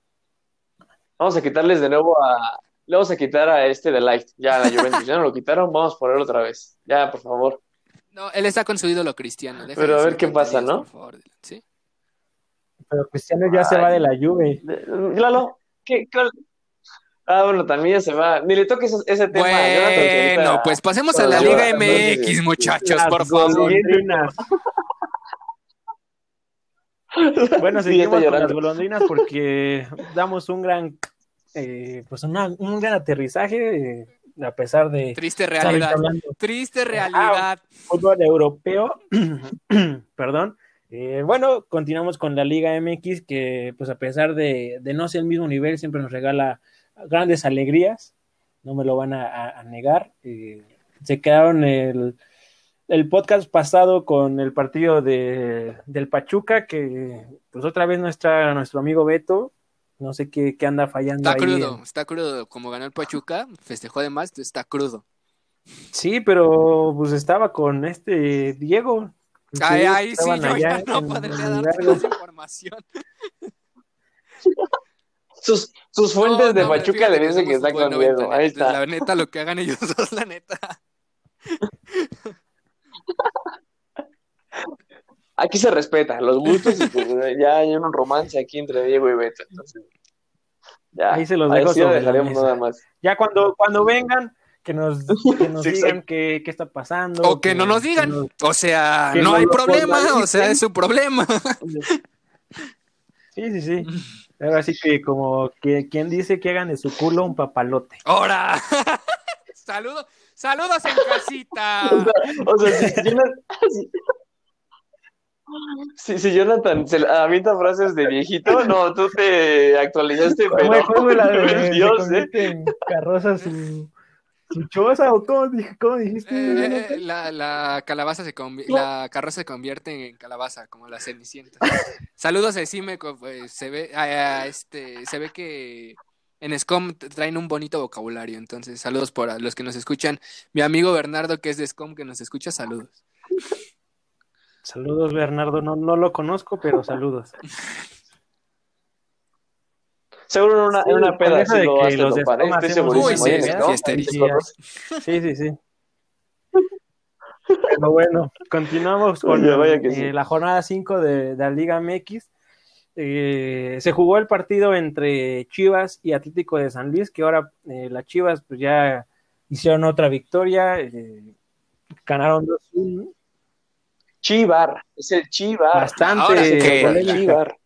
Vamos a quitarles de nuevo a. Le vamos a quitar a este de Light. Ya, a la Juventus. Ya no lo quitaron, vamos a ponerlo otra vez. Ya, por favor. no, él está con su ídolo cristiano. deja Pero a ver qué pasa, ¿no? por favor, Dylan, ¿sí? Pero Cristiano ya se va de la Juve. Lalo, ¿qué? ¿Cuál? Ah, bueno, también ya se va. Ni le toques ese, ese tema. Bueno, pues pasemos a la Liga MX, muchachos, Las por favor. golondrinas. Bueno, seguimos con las llorando. golondrinas porque damos un gran, eh, pues una- un gran aterrizaje eh, a pesar de Triste realidad. Triste realidad. fútbol europeo. Perdón. Eh, bueno, continuamos con la Liga MX que pues a pesar de, de no ser el mismo nivel siempre nos regala grandes alegrías. No me lo van a, a- a negar. Eh, se quedaron el, el podcast pasado con el partido de, del Pachuca, que pues otra vez nuestra, nuestro amigo Beto, no sé qué, qué anda fallando Está ahí crudo, en- está crudo. Como ganó el Pachuca, festejó además, está crudo. Sí, pero pues estaba con este Diego. Ay, ay, sí, yo ya no podría darte más información. Sus, sus fuentes No, de no, Pachuca le dicen que está con Diego. 90, Ahí neta, está. La neta, lo que hagan ellos dos, la neta. Aquí se respeta los gustos y pues, ya hay un romance aquí entre Diego y Beto. Entonces, ya, Ahí se los ahí sí lo dejaremos nada más. Ya cuando, cuando vengan, que nos, que nos Sí, digan qué, qué está pasando. O que no nos digan. nos- O sea, no hay problema, o sea, es su problema. Sí, sí, sí. Ahora sí que como que quien dice que hagan de su culo un papalote. ¡Ahora! Saludos, saludos en casita. O sea, si, si una- si- sí, Jonathan se avienta frases de viejito. No, tú te actualizaste, pero. ¿cómo la de, Dios, ¿eh? en carroza su, su choza o cómo, cómo dijiste? Eh, Jonathan? la, la calabaza se convi- la carroza se convierte en calabaza, como la cenicienta. Saludos a Decime, pues, se ve, a- a este, se ve que en SCOM traen un bonito vocabulario, entonces saludos por a los que nos escuchan. Mi amigo Bernardo, que es de SCOM, que nos escucha, saludos. Saludos, Bernardo. No, no lo conozco, pero saludos. Seguro en una, Sí, en una peda sí lo los de topar, ¿eh? Estoy segurísimo. Uy, en sí, fiesterísimos. Sí, sí, sí. Pero bueno, continuamos con Vaya, vaya que sí. eh, la jornada 5 de, de la Liga MX. Eh, se jugó el partido entre Chivas y Atlético de San Luis, que ahora eh, las Chivas pues ya hicieron otra victoria, eh, ganaron 2-1, Chivar, es el Chivar. bastante Ahora sí que- polémica. Chivar.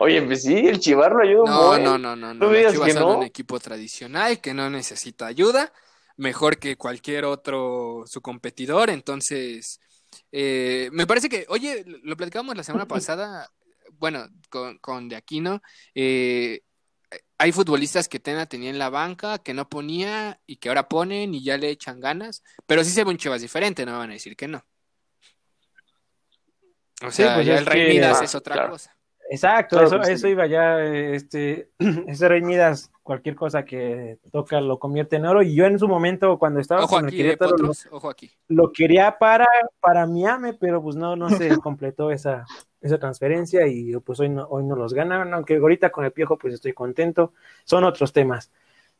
Oye, pues sí, el Chivar lo ayuda No, buen. no, no, no, no. Chivas que son no. un equipo tradicional que no necesita ayuda, mejor que cualquier otro su competidor. Entonces, eh, me parece que, oye, lo platicamos la semana pasada, bueno, con, con De Aquino. eh, hay futbolistas que Tena tenía en la banca, que no ponía y que ahora ponen y ya le echan ganas, pero sí se ve un Chivas diferente, no me van a decir que no. O Sí, sea, pues ya el Rey Midas es otra claro. cosa. Exacto, Claro eso, sí. eso iba ya, este, ese Rey Midas, cualquier cosa que toca lo convierte en oro, y yo en su momento, cuando estaba Ojo con el aquí, eh, Querétaro, lo, Potros, ojo aquí. lo quería para, para Miami, pero pues no, no se completó esa, esa transferencia, y pues hoy no, hoy no los ganan, aunque ahorita con el Piojo pues estoy contento, son otros temas.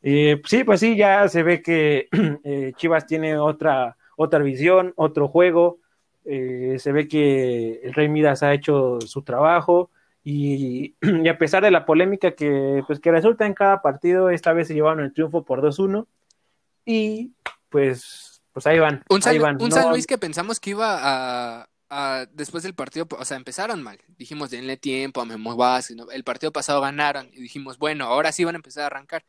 Eh, sí, pues sí, ya se ve que eh, Chivas tiene otra, otra visión, otro juego, eh, se ve que el Rey Midas ha hecho su trabajo, y, y a pesar de la polémica que, pues, que resulta en cada partido, esta vez se llevaron el triunfo por 2-1 y pues, pues ahí van. Un San, ahí van. un No- San Luis que pensamos que iba a, a- después del partido, o sea, empezaron mal. Dijimos, denle tiempo a Memo Vázquez, ¿no? El partido pasado ganaron y dijimos, bueno, ahora sí van a empezar a arrancar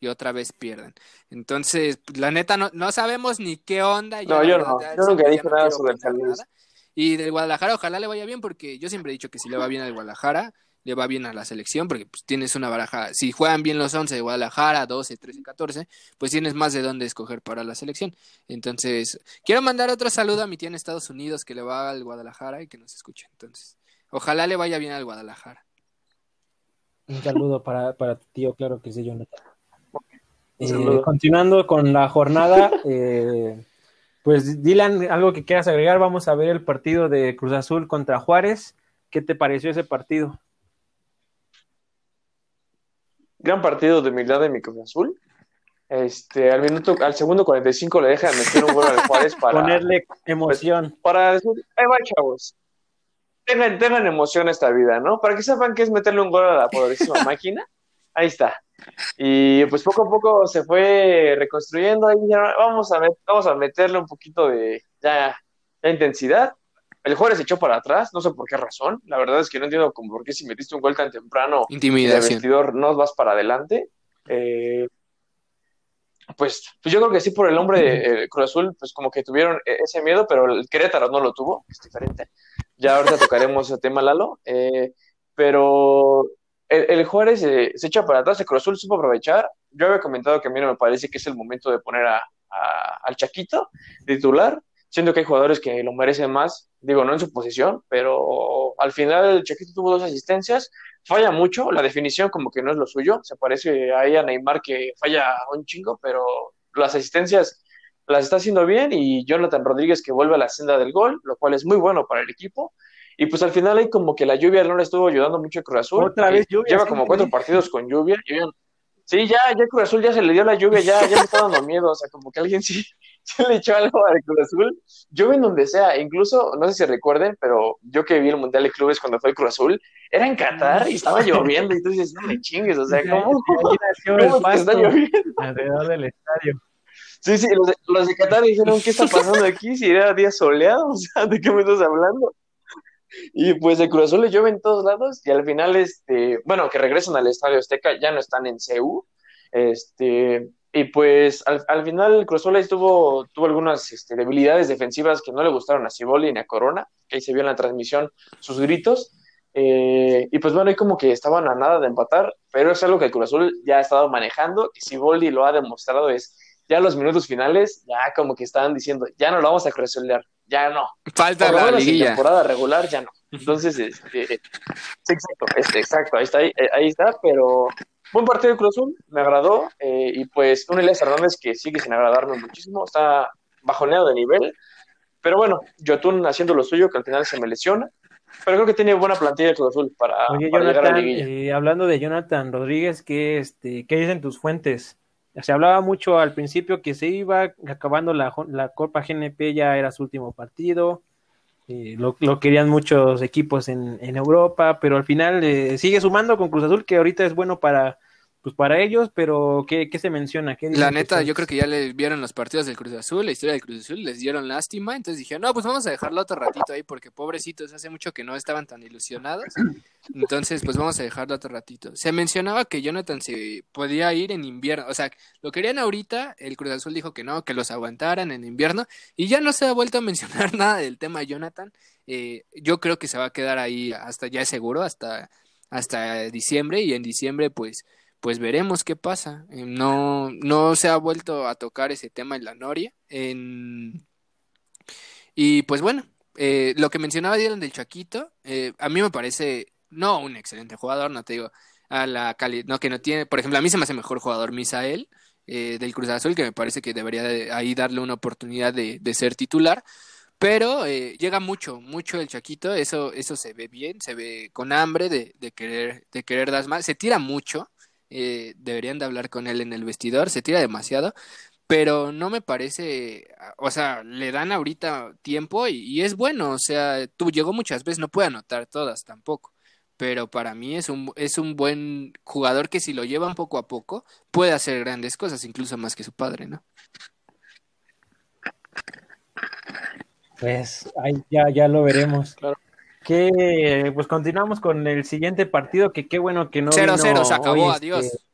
y otra vez pierden. Entonces, la neta, no, no sabemos ni qué onda. ya No, yo verdad, no. Yo nunca dije nada sobre el San Luis. nada. Y del Guadalajara, ojalá le vaya bien, porque yo siempre he dicho que si le va bien al Guadalajara, le va bien a la selección, porque pues, tienes una baraja. Si juegan bien los 11 de Guadalajara, 12, 13, 14, pues tienes más de dónde escoger para la selección. Entonces, quiero mandar otro saludo a mi tía en Estados Unidos que le va al Guadalajara y que nos escuche. Entonces, ojalá le vaya bien al Guadalajara. Un saludo para, para tu tío, claro que sí, Jonathan. Eh, continuando con la jornada, eh, pues Dylan, algo que quieras agregar, vamos a ver el partido de Cruz Azul contra Juárez. ¿Qué te pareció ese partido? Gran partido de humildad de mi Cruz Azul. Este, al minuto, al segundo 45 le dejan meter un gol al Juárez para, Ponerle emoción. para decir, ahí va, chavos. Tengan, tengan emoción esta vida, ¿no? Para que sepan que es meterle un gol a la poderosísima máquina. Ahí está. Y pues poco a poco se fue reconstruyendo. Ahí dijeron, vamos a, vamos a meterle un poquito de ya, intensidad. El Juárez se echó para atrás, no sé por qué razón. La verdad es que no entiendo como por qué si metiste un gol tan temprano el Intimidación. vestidor no vas para adelante. Eh, pues, pues yo creo que sí por el hombre de eh, Cruz Azul, pues como que tuvieron eh, ese miedo, pero el Querétaro no lo tuvo, es diferente. Ya ahorita tocaremos ese tema, Lalo. Eh, pero el, Juárez se echa para atrás, el Cruz Azul supo aprovechar. Yo había comentado que a mí no me parece que es el momento de poner a, al Chaquito titular, siendo que hay jugadores que lo merecen más, digo, no en su posición, pero al final el Chaquito tuvo dos asistencias, falla mucho, la definición como que no es lo suyo, se parece ahí a Neymar que falla un chingo, pero las asistencias las está haciendo bien y Jonathan Rodríguez que vuelve a la senda del gol, lo cual es muy bueno para el equipo. Y pues al final ahí como que la lluvia no le estuvo ayudando mucho a Cruz Azul. Otra vez lluvia, Lleva sí, como sí. cuatro partidos con lluvia. Sí, ya, ya Cruz Azul ya se le dio la lluvia, ya, ya me está dando miedo. O sea, como que alguien sí, le echó algo al Cruz Azul. Llueve en donde sea, incluso, no sé si recuerden, pero yo que vi el Mundial de Clubes cuando fue el Cruz Azul, era en Qatar y estaba lloviendo y tú dices, no me chingues, o sea, ¿cómo? ¿Cómo está lloviendo? alrededor del estadio. Sí, sí, los de, los de Qatar dijeron, ¿qué está pasando aquí? Si era día soleado, o sea, ¿de qué me estás hablando? Y pues el Cruz Azul le llueve en todos lados y al final, este, bueno, que regresan al Estadio Azteca, ya no están en CEU, este, Y pues al, al final Cruz Azul tuvo, tuvo algunas este, debilidades defensivas que no le gustaron a Ciboli ni a Corona, que ahí se vio en la transmisión sus gritos. Eh, y pues bueno, ahí como que estaban a nada de empatar, pero es algo que el Cruz Azul ya ha estado manejando, y Ciboli lo ha demostrado, es ya los minutos finales, ya como que estaban diciendo, ya no lo vamos a crucear, ya no. Falta la liguilla. temporada regular, ya no. Entonces, este, sí, exacto, este, exacto, ahí está, ahí, ahí está, pero Buen partido de Cruz Azul, me agradó. Eh, y pues un Elias Hernández que sigue sin agradarme muchísimo, está bajoneado de nivel. Pero bueno, Yotun haciendo lo suyo, que al final se me lesiona. Pero creo que tiene buena plantilla de Cruz Azul para, Oye, para llegar a la Jonathan, liguilla. eh, hablando de Jonathan Rodríguez, ¿qué, este, ¿qué dicen tus fuentes? Se hablaba mucho al principio que se iba acabando la, la Copa GNP, ya era su último partido. lo, lo querían muchos equipos en, en Europa, pero al final eh, sigue sumando con Cruz Azul, que ahorita es bueno para, pues para ellos, pero ¿qué, qué se menciona? ¿Qué dicen La neta, yo creo que ya le vieron los partidos del Cruz Azul, la historia del Cruz Azul, les dieron lástima, entonces dijeron, no, pues vamos a dejarlo otro ratito ahí porque pobrecitos, hace mucho que no estaban tan ilusionados, entonces pues vamos a dejarlo otro ratito. Se mencionaba que Jonathan se podía ir en invierno, o sea, lo querían ahorita, el Cruz Azul dijo que no, que los aguantaran en invierno y ya no se ha vuelto a mencionar nada del tema Jonathan, Eh, yo creo que se va a quedar ahí hasta ya es seguro, hasta, hasta diciembre y en diciembre pues pues veremos qué pasa. Eh, No, no se ha vuelto a tocar ese tema en la Noria. En... Y pues bueno, eh, lo que mencionaba Dylan del Chaquito, eh, a mí me parece, no un excelente jugador, no te digo, a la calidad, no que no tiene, por ejemplo, a mí se me hace mejor jugador Misael eh, del Cruz Azul, que me parece que debería de ahí darle una oportunidad de, de ser titular. Pero eh, llega mucho, mucho el Chaquito, eso, eso se ve bien, se ve con hambre de, de querer, de querer dar más, se tira mucho, eh, deberían de hablar con él en el vestidor, se tira demasiado, pero no me parece, o sea, le dan ahorita tiempo y, y es bueno, o sea, tú llegó muchas veces, no puede anotar todas tampoco, pero para mí es un, es un buen jugador que si lo llevan poco a poco puede hacer grandes cosas, incluso más que su padre, ¿no? Pues ahí ya, ya lo veremos. Claro. Que pues continuamos con el siguiente partido, que qué bueno que no 0-0, vino se acabó, hoy, este, adiós.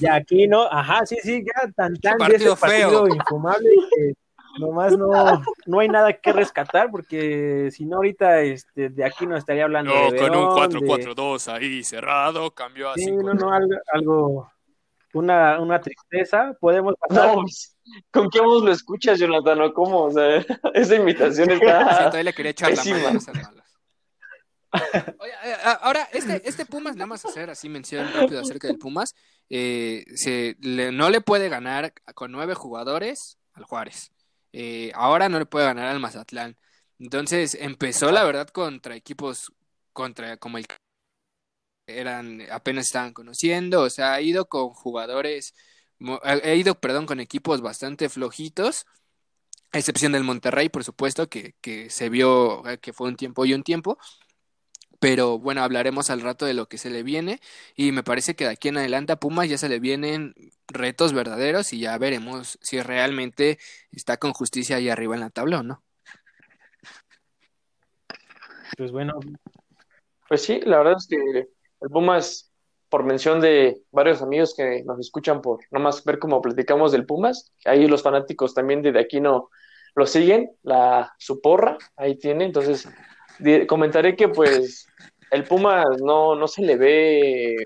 Ya aquí no, ajá, sí, sí, ya tan tan de partido ese partido feo. infumable que nomás no, no hay nada que rescatar porque si no ahorita este, de aquí no estaría hablando de Verón, de- 4-4-2 ahí cerrado, cambió a Sí, no, no, algo, algo una, una tristeza. Podemos pasar. No, pues, ¿con qué voz lo escuchas, Jonathan? ¿O cómo? O sea, esa invitación está... Ahí le quería echar la pésima. mano. Oye, eh, ah, ahora, este, este Pumas, nada más hacer así mención rápido acerca del Pumas, eh, se, le- no le puede ganar con nueve jugadores al Juárez. Eh, ahora no le puede ganar al Mazatlán. Entonces empezó, la verdad, contra equipos contra como el eran apenas estaban conociendo, o sea, ha ido con jugadores, ha ido, perdón, con equipos bastante flojitos, a excepción del Monterrey, por supuesto, que, que se vio eh, que fue un tiempo y un tiempo, pero bueno, hablaremos al rato de lo que se le viene y me parece que de aquí en adelante a Pumas ya se le vienen retos verdaderos y ya veremos si realmente está con justicia ahí arriba en la tabla o no. Pues bueno, Pues sí, la verdad es que el Pumas, por mención de varios amigos que nos escuchan por nomás ver cómo platicamos del Pumas, ahí los fanáticos también de aquí no lo siguen, la su porra, ahí tiene, entonces comentaré que pues el Pumas no, no se le ve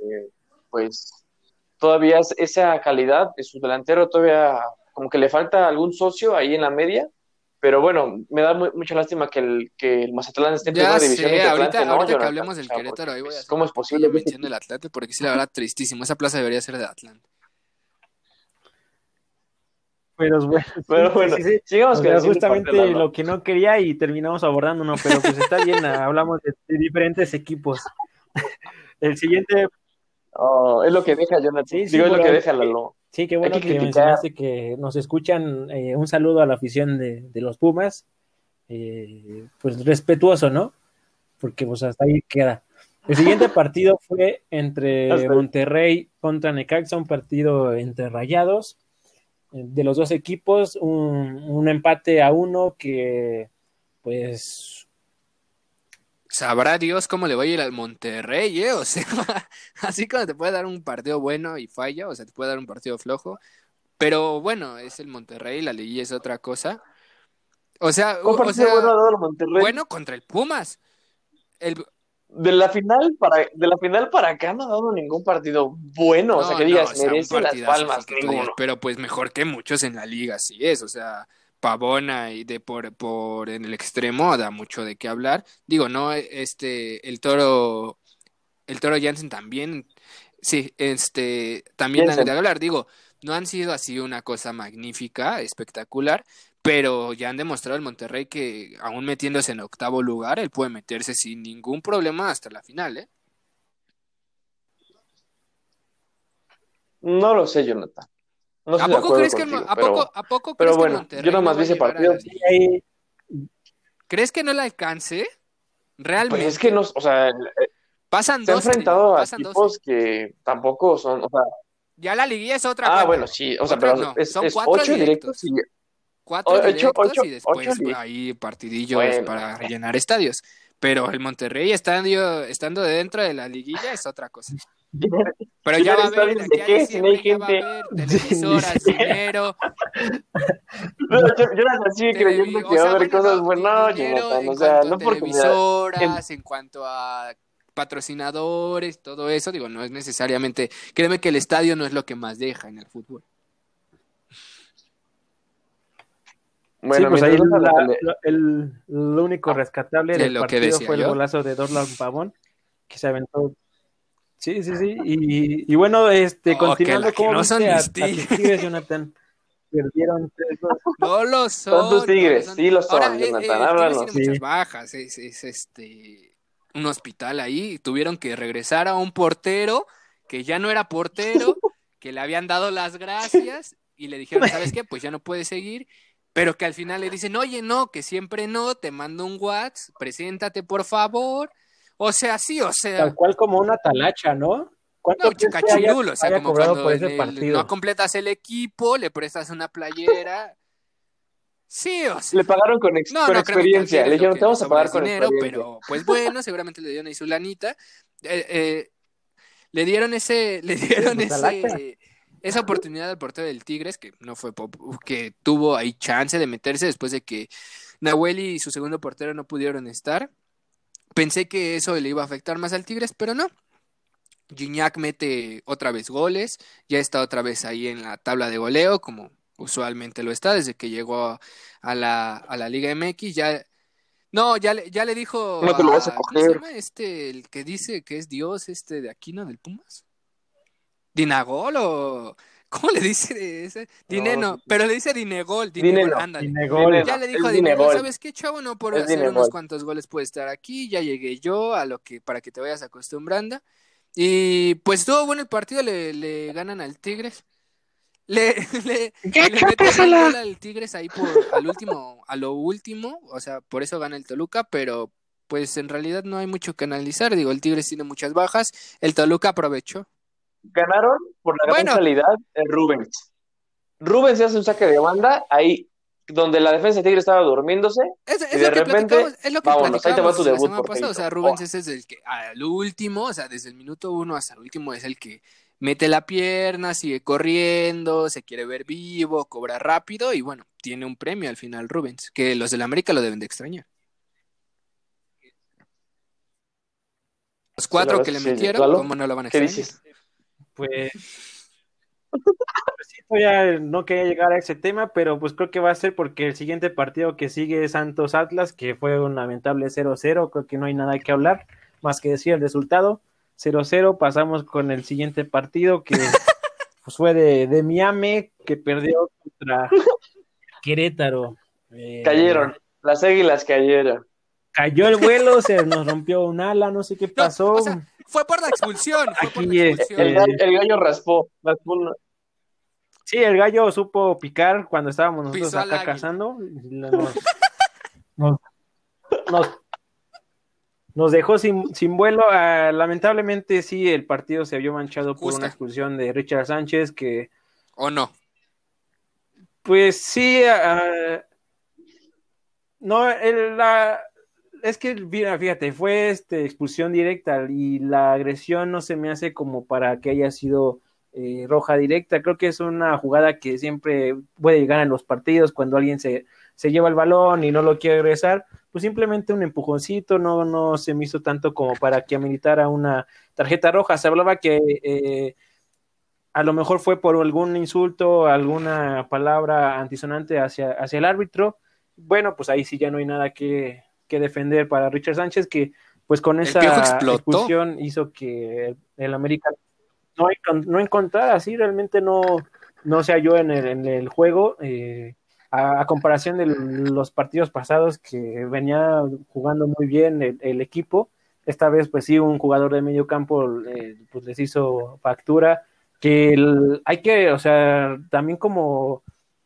pues todavía es- esa calidad de su delantero, todavía como que le falta algún socio ahí en la media, pero bueno, me da mu- mucha lástima que el, que el Mazatlán esté en primera división sé, ahorita, no, ahorita que hablemos del Querétaro, ahí voy a pues, hacer ¿cómo es posible? mención del Atlante, porque sí, la verdad, tristísimo. Esa plaza debería ser de Atlante. Pero bueno, Pero sí, bueno, sí, sí. sigamos O sea, justamente lo que no quería y terminamos abordando, ¿no? Pero pues está bien, hablamos de, de diferentes equipos. El siguiente, Oh, es lo que deja Jonathan. Sí, sí, Digo, es lo que deja Lalo. sí, qué bueno Hay que, mencionaste que nos escuchan. eh, un saludo a la afición de, de los Pumas. eh, pues respetuoso, ¿no? Porque pues hasta ahí queda. El siguiente partido fue entre. Monterrey contra Necaxa, un partido entre rayados eh, de los dos equipos, un, un empate a uno que pues Sabrá Dios cómo le va a ir al Monterrey, ¿eh? O sea, así como te puede dar un partido bueno y falla, o sea, te puede dar un partido flojo, Pero bueno, es el Monterrey, la liguilla es otra cosa. O sea, ¿Cuál o partido sea, bueno contra el Pumas. El, De la final para, de la final para acá no ha dado ningún partido bueno. o sea, No, que no, digas, o sea, un merece las palmas, ninguno. digas, Pero pues mejor que muchos en la liga, sí es. O sea, Pavona y de por, por en el extremo da mucho de qué hablar. Digo, no, este, el toro, el toro Jansen también, sí, este, también dan de hablar. Digo, no han sido así una cosa magnífica, espectacular, pero ya han demostrado el Monterrey que aún metiéndose en octavo lugar, él puede meterse sin ningún problema hasta la final, ¿eh? No lo sé, Jonathan. No ¿A poco crees que el, a pero- poco, a poco pero crees que el bueno, Monterrey yo nomás no vi ese partido. ¿Crees que no la alcance? Realmente. Pues es que no, o sea, eh, pasan se ha enfrentado a pasan equipos que tampoco son, o sea, Ya la liguilla es otra ah, bueno, sí, o sea, pero no, es, son es cuatro ocho directos y Cuatro directos ocho- y después ocho ahí partidillos Bueno. para rellenar estadios. Pero el Monterrey estando, estando dentro de la liguilla es otra cosa. Pero ya ¿Llenar va a haber, de qué? Si no hay gente. televisoras, dinero. No, yo, sigue televi- creyendo o que va a haber cosas buenas. No, o sea, televisoras, en cuanto a patrocinadores, todo eso, digo, no es necesariamente, créeme que el estadio no es lo que más deja en el fútbol. Bueno, sí, pues ahí no la- lo- el, lo único rescatable De del lo que partido decía fue el yo. golazo de Dorlan Pavón, que se aventó. Sí, sí, sí. Y, y bueno, este, Oh, continuando, que la que ¿cómo no son a, a tigres? Jonathan? Perdieron tres dos. No lo son. Son tus no lo tigres, son. sí lo son, Ahora, Jonathan, eh, háblanos. tiene Sí. muchas bajas, es, es, este un hospital ahí, tuvieron que regresar a un portero que ya no era portero, que le habían dado las gracias y le dijeron, ¿sabes qué? Pues ya no puedes seguir, pero que al final le dicen, oye, no, que siempre no, te mando un WhatsApp, preséntate por favor. O sea, sí, o sea, Tal cual como una talacha, ¿no? ¿Cuánto no, chicachirulo, o sea, como cuando el- no completas el equipo, le prestas una playera. Sí, o sea. Le pagaron con, ex- No, con no experiencia. Le dijeron, te vamos a pagar con dinero, experiencia. pero pues bueno, seguramente le dieron ahí su lanita. Eh, eh, le dieron ese, le dieron ese, esa oportunidad al portero del Tigres, que no fue pop- que tuvo ahí chance de meterse después de que Nahuel y su segundo portero no pudieron estar. Pensé que eso le iba a afectar más al Tigres, pero no. Gignac mete otra vez goles, ya está otra vez ahí en la tabla de goleo, como usualmente lo está desde que llegó a, la, a la Liga MX. Ya, no, ya, le- ya le dijo. No te lo vas a ¿cómo se coger. llama este, el que dice que es Dios, este de aquí, ¿no? Del Pumas? ¿Dinagol o.? ¿Cómo le dice ese? Dineno, sí. pero le dice Dinegol, Dinegol, Dineno. ándale. Dinegol. Ya le dijo a Dinegol, Dinegol. ¿sabes qué, chavo? No por Es hacer Dinegol. unos cuantos goles puede estar aquí, ya llegué yo a lo que para que te vayas acostumbrando. Y pues estuvo bueno el partido, le, le ganan al Tigres. Le, le, le meten al Tigres ahí por al último, a lo último, o sea, por eso gana el Toluca, pero pues en realidad no hay mucho que analizar, digo, el Tigres tiene muchas bajas, el Toluca aprovechó. Ganaron por la gran Bueno. calidad de Rubens. Rubens se hace un saque de banda ahí donde la defensa de Tigre estaba durmiéndose. Es, es Y lo que repente, es lo que vámonos, ahí te va tu debut, o sea, Rubens Oh. ese es el que al último, o sea, desde el minuto uno hasta el último es el que mete la pierna, sigue corriendo, se quiere ver vivo, cobra rápido y bueno, tiene un premio al final Rubens, que los del América lo deben de extrañar. Los cuatro que le metieron, ¿cómo no lo van a ¿Qué extrañar? dices? Pues, pues sí, ya no quería llegar a ese tema, pero pues creo que va a ser porque el siguiente partido que sigue es Santos Atlas, que fue un lamentable 0-0, creo que no hay nada que hablar, más que decir el resultado. 0-0, pasamos con el siguiente partido que pues, fue de, de Miami, que perdió contra Querétaro. Eh, Cayeron. Las águilas cayeron. Cayó el vuelo, se nos rompió un ala, no sé qué No, pasó. o sea, fue por la expulsión, fue por Aquí, la eh, expulsión. El, gallo, el gallo raspó. raspó una- Sí, el gallo supo picar cuando estábamos nosotros Pisó acá cazando. Nos, nos, nos- nos dejó sin, sin vuelo. Ah, lamentablemente, sí, el partido se vio manchado por una expulsión de Richard Sánchez, que, ¿O no? pues sí, ah, no, el- la, es que, mira, fíjate, fue este, expulsión directa y la agresión no se me hace como para que haya sido eh, roja directa. Creo que es una jugada que siempre puede llegar en los partidos cuando alguien se, se lleva el balón y no lo quiere regresar. Pues simplemente un empujoncito, no, no se me hizo tanto como para que ameritara una tarjeta roja. Se hablaba que eh, a lo mejor fue por algún insulto, alguna palabra antisonante hacia, hacia el árbitro. Bueno, pues ahí sí ya no hay nada que, que defender para Richard Sánchez, que pues con esa expulsión hizo que el América no, no encontrara, así realmente no, no se halló en el, en el juego, eh, a, comparación de los partidos pasados que venía jugando muy bien el, equipo, esta vez pues sí un jugador de medio campo eh, pues les hizo factura, que hay que, o sea, también como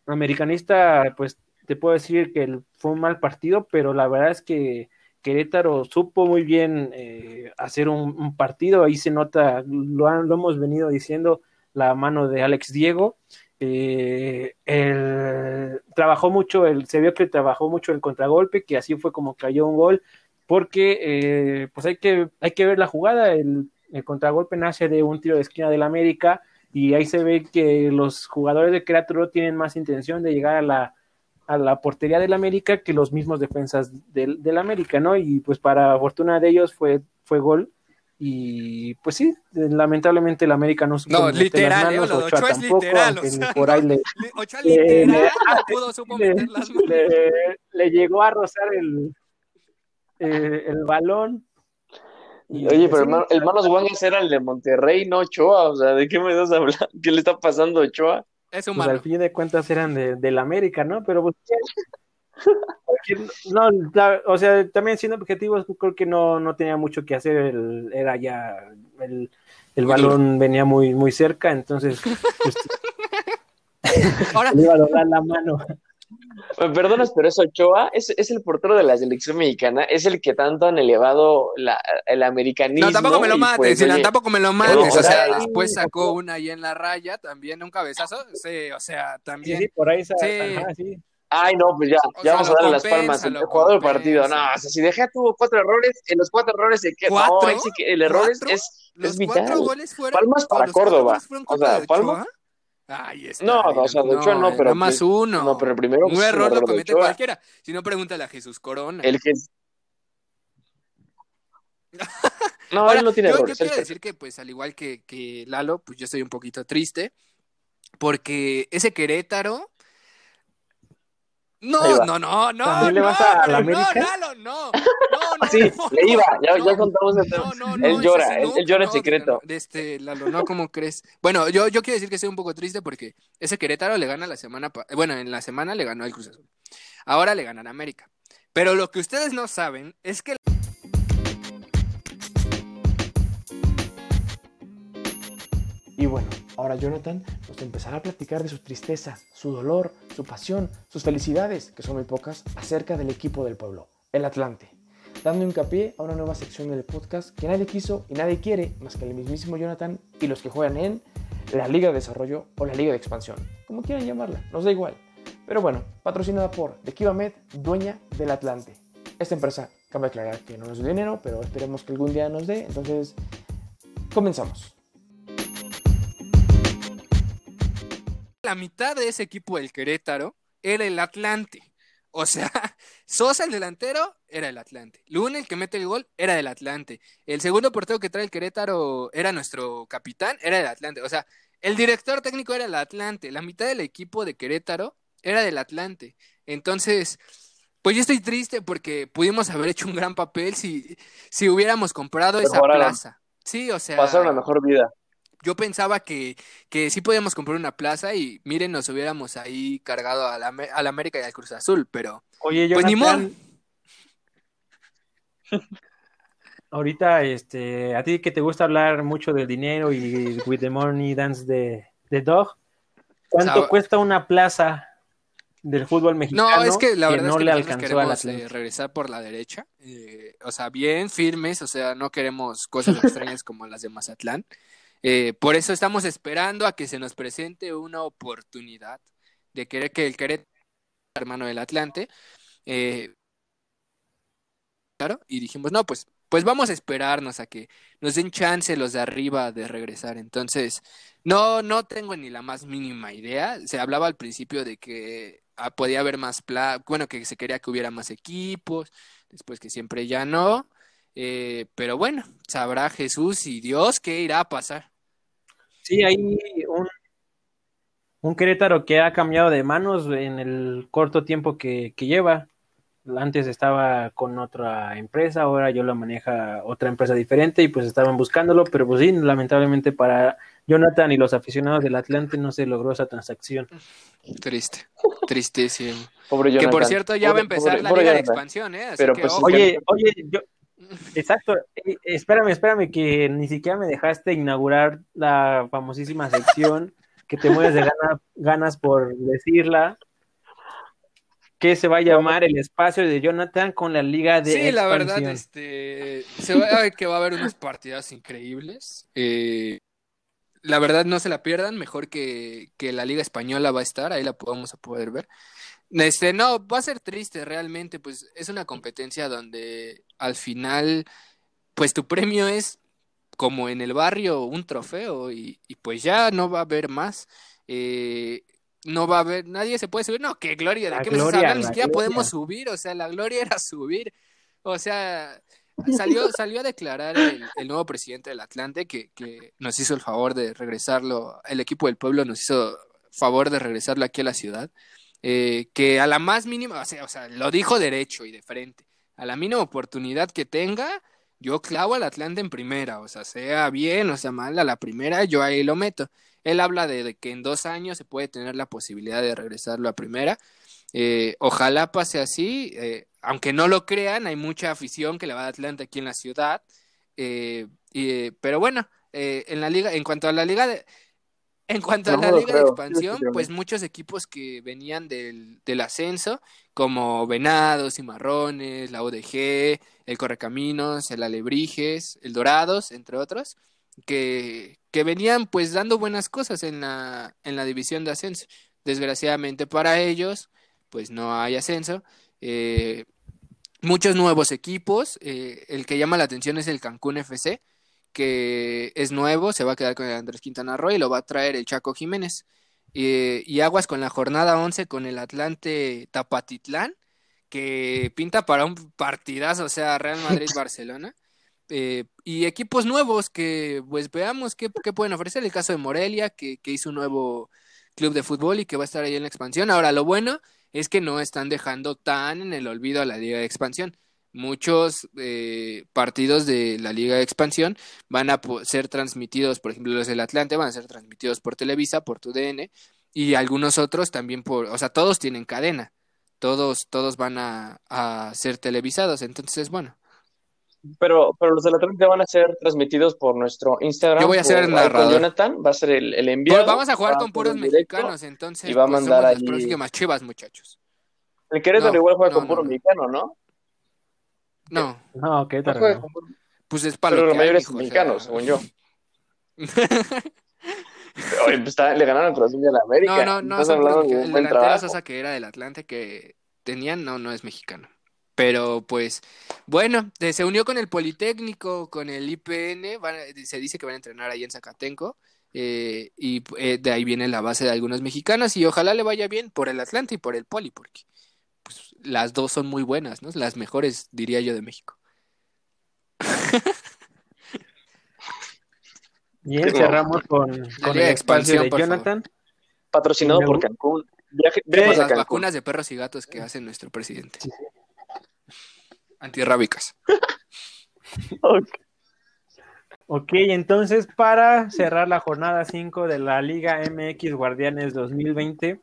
americanista pues te puedo decir que fue un mal partido, pero la verdad es que Querétaro supo muy bien eh, hacer un, partido, ahí se nota, lo, hemos venido diciendo, la mano de Alex Diego. Eh, trabajó mucho, el, se vio que trabajó mucho el contragolpe, que así fue como cayó un gol, porque eh, pues hay que, hay que ver la jugada, el, el contragolpe nace de un tiro de esquina del América y ahí se ve que los jugadores de Querétaro tienen más intención de llegar a la, a la portería del América que los mismos defensas del, del América, ¿no? Y pues para fortuna de ellos fue, fue gol. Y pues sí, lamentablemente el América no supo No, literal, las manos, Ochoa, Ochoa es tampoco, literal, o sea, por ahí le, Ochoa literal le, no pudo supo le, meter las manos. Le, le, llegó a rozar el, eh, el balón. Y Oye, pero el, el Manos Guangas era el de Monterrey, no Ochoa, o sea, ¿de qué me estás hablando? ¿Qué le está pasando a Ochoa? Es pues al fin de cuentas eran de, del América, ¿no? Pero pues, no, o sea, también siendo objetivos, creo que no, no tenía mucho que hacer, el, era ya, el, el balón venía muy, muy cerca, entonces pues, Ahora... le iba a doblar la mano. Me perdonas, pero es Ochoa, es, es, el portero de la selección mexicana, es el que tanto han elevado la, el americanismo. No, tampoco me lo mates, pues, no, tampoco me lo mates. o sea, después sacó una ahí en la raya, también un cabezazo. Sí, o sea, también. Sí, por ahí se, ajá, sí. Ay, no, pues ya, ya vamos a darle las palmas. El jugador del partido. No, o sea, si Deja tuvo cuatro errores, en los cuatro errores se queda. No, sí que el error es, es, es vital. Goles fueron, palmas para Córdoba. O sea, palmas. Ahí está. No, o sea, de hecho no, pero. más uno. No, pero el primero. Un error lo comete cualquiera. Si no, pregúntale a Jesús Corona. El que. no, Ahora, él no tiene yo, errores. Yo quiero decir que, pues, al igual que, que Lalo, pues yo estoy un poquito triste. Porque ese Querétaro no, no, no, no. ¿También le vas a, la América? No, no, no. No, sí, le iba, ya, ya contamos el tema. No, no, él llora, él, él, llora en secreto. De este, Lalo, no, ¿cómo crees? Bueno, yo, yo quiero decir que estoy un poco triste porque ese Querétaro le gana la semana, bueno, en la semana le ganó el Cruz Azul. Ahora le ganan a América. Pero lo que ustedes no saben es que Y bueno, ahora Jonathan nos empezará a platicar de su tristeza, su dolor, su pasión, sus felicidades, que son muy pocas, acerca del equipo del pueblo, el Atlante, dando hincapié a una nueva sección del podcast que nadie quiso y nadie quiere más que el mismísimo Jonathan y los que juegan en la Liga de Desarrollo o la Liga de Expansión, como quieran llamarla, nos da igual. Pero bueno, patrocinada por Med, dueña del Atlante. Esta empresa, cabe aclarar que no nos da dinero, pero esperemos que algún día nos dé, entonces comenzamos. La mitad de ese equipo del Querétaro era el Atlante. O sea, Sosa el delantero era el Atlante. Luna el que mete el gol era del Atlante. El segundo portero que trae el Querétaro era nuestro capitán, era del Atlante. O sea, el director técnico era el Atlante. La mitad del equipo de Querétaro era del Atlante. Entonces, pues yo estoy triste porque pudimos haber hecho un gran papel si, si hubiéramos comprado esa plaza. Sí, o sea. Pasar una mejor vida yo pensaba que, que sí podíamos comprar una plaza y miren, nos hubiéramos ahí cargado a la, a la América y al Cruz Azul, pero Oye, pues ni modo. Ahorita, este, a ti que te gusta hablar mucho del dinero y with the money dance de, de Dog, ¿cuánto cuesta una plaza del fútbol mexicano? No, es que la verdad no es que le alcanzó a eh, regresar por la derecha, eh, o sea, bien firmes, o sea, no queremos cosas extrañas como las de Mazatlán. Eh, por eso estamos esperando a que se nos presente una oportunidad de querer que el Querétaro, hermano del Atlante, eh, claro, y dijimos, no, pues pues vamos a esperarnos a que nos den chance los de arriba de regresar. Entonces, no, no tengo ni la más mínima idea. Se hablaba al principio de que ah, podía haber más, pla bueno, que se quería que hubiera más equipos, después que siempre ya no. Eh, pero bueno, sabrá Jesús y Dios qué irá a pasar. Sí, hay un, un Querétaro que ha cambiado de manos en el corto tiempo que, que lleva. Antes estaba con otra empresa, ahora yo lo maneja otra empresa diferente y pues estaban buscándolo, pero pues sí, lamentablemente para Jonathan y los aficionados del Atlante no se logró esa transacción. Triste, tristísimo. Pobre Que por cierto ya va a empezar pobre- la pobre liga de expansión, ¿eh? Así Pero, que pues. Oye, oye, yo, exacto, espérame, espérame, que ni siquiera me dejaste inaugurar la famosísima sección que te mueres de gana- ganas por decirla, que se va a llamar el espacio de Jonathan con la liga de Sí, la verdad, este, se va a ver que va a haber unas partidas increíbles. Eh, la verdad, no se la pierdan, mejor que, que la Liga Española va a estar, ahí la vamos a poder ver. Este, no, va a ser triste realmente, pues es una competencia donde al final, pues tu premio es como en el barrio un trofeo y, y pues ya no va a haber más. Eh, no va a haber, nadie se puede subir. No, qué gloria, ¿de qué gloria? Ni siquiera podemos subir, o sea, la gloria era subir. O sea, salió, salió a declarar el, el nuevo presidente del Atlante que, que nos hizo el favor de regresarlo, el equipo del pueblo nos hizo favor de regresarlo aquí a la ciudad. Eh, que a la más mínima, o sea, o sea, lo dijo derecho y de frente, a la mínima oportunidad que tenga, yo clavo al Atlante en primera, o sea, sea bien o sea mal, a la primera yo ahí lo meto. Él habla de, que en dos años se puede tener la posibilidad de regresarlo a primera. Eh, ojalá pase así, eh, aunque no lo crean, hay mucha afición que le va a Atlante aquí en la ciudad. Eh, y, pero bueno, eh, en la liga, en cuanto a la liga de, en cuanto a la liga de expansión, sí, sí, pues muchos equipos que venían del, del ascenso, como Venados, Cimarrones, la UDG, el Correcaminos, el Alebrijes, el Dorados, entre otros, que, que venían pues dando buenas cosas en la, en la división de ascenso. Desgraciadamente para ellos, pues no hay ascenso. Eh, muchos nuevos equipos. eh, el que llama la atención es el Cancún FC, que es nuevo, se va a quedar con el Andrés Quintana Roo y lo va a traer el Chaco Jiménez. Eh, y aguas con la jornada 11 con el Atlante Tapatitlán, que pinta para un partidazo, o sea, Real Madrid-Barcelona. Eh, y equipos nuevos que pues veamos qué, qué pueden ofrecer. El caso de Morelia, que, que hizo un nuevo club de fútbol y que va a estar ahí en la expansión. Ahora, lo bueno es que no están dejando tan en el olvido a la Liga de Expansión. Muchos eh, partidos de la Liga de Expansión van a ser transmitidos, por ejemplo, los del Atlante van a ser transmitidos por Televisa, por TUDN, y algunos otros también por, o sea, todos tienen cadena, todos, todos van a, a ser televisados, entonces, bueno, Pero, pero los del Atlante van a ser transmitidos por nuestro Instagram. Yo voy a ser el narrador. Jonathan va a ser el, el enviado. vamos a jugar con puros mexicanos, entonces, y va a pues, mandar las próximas chivas, muchachos. El Querétaro No, igual juega no, con no, puro no. mexicano, ¿no? No, No, qué tal. pues es para Pero lo mijo, o sea. según yo. Oye, pues, está- le ganaron Cruz Azul y a la América. No, no, no, Estás hablando de un El buen trabajo. Sosa que era del Atlante que tenían, no, no es mexicano. Pero pues, bueno, de- se unió con el Politécnico, con el IPN, van a- se dice que van a entrenar ahí en Zacatenco, eh, y eh, de ahí viene la base de algunos mexicanos, y ojalá le vaya bien por el Atlante y por el Poli, porque las dos son muy buenas, ¿no? Las mejores, diría yo, de México. Bien, cerramos con, espacio expansión, de por Jonathan. Patrocinado por Cancún. Viaje, Por viajes a las Cancún. vacunas de perros y gatos que hace nuestro presidente. Antirrábicas. Ok. Ok, entonces para cerrar la jornada 5 de la Liga MX Guardianes 2020,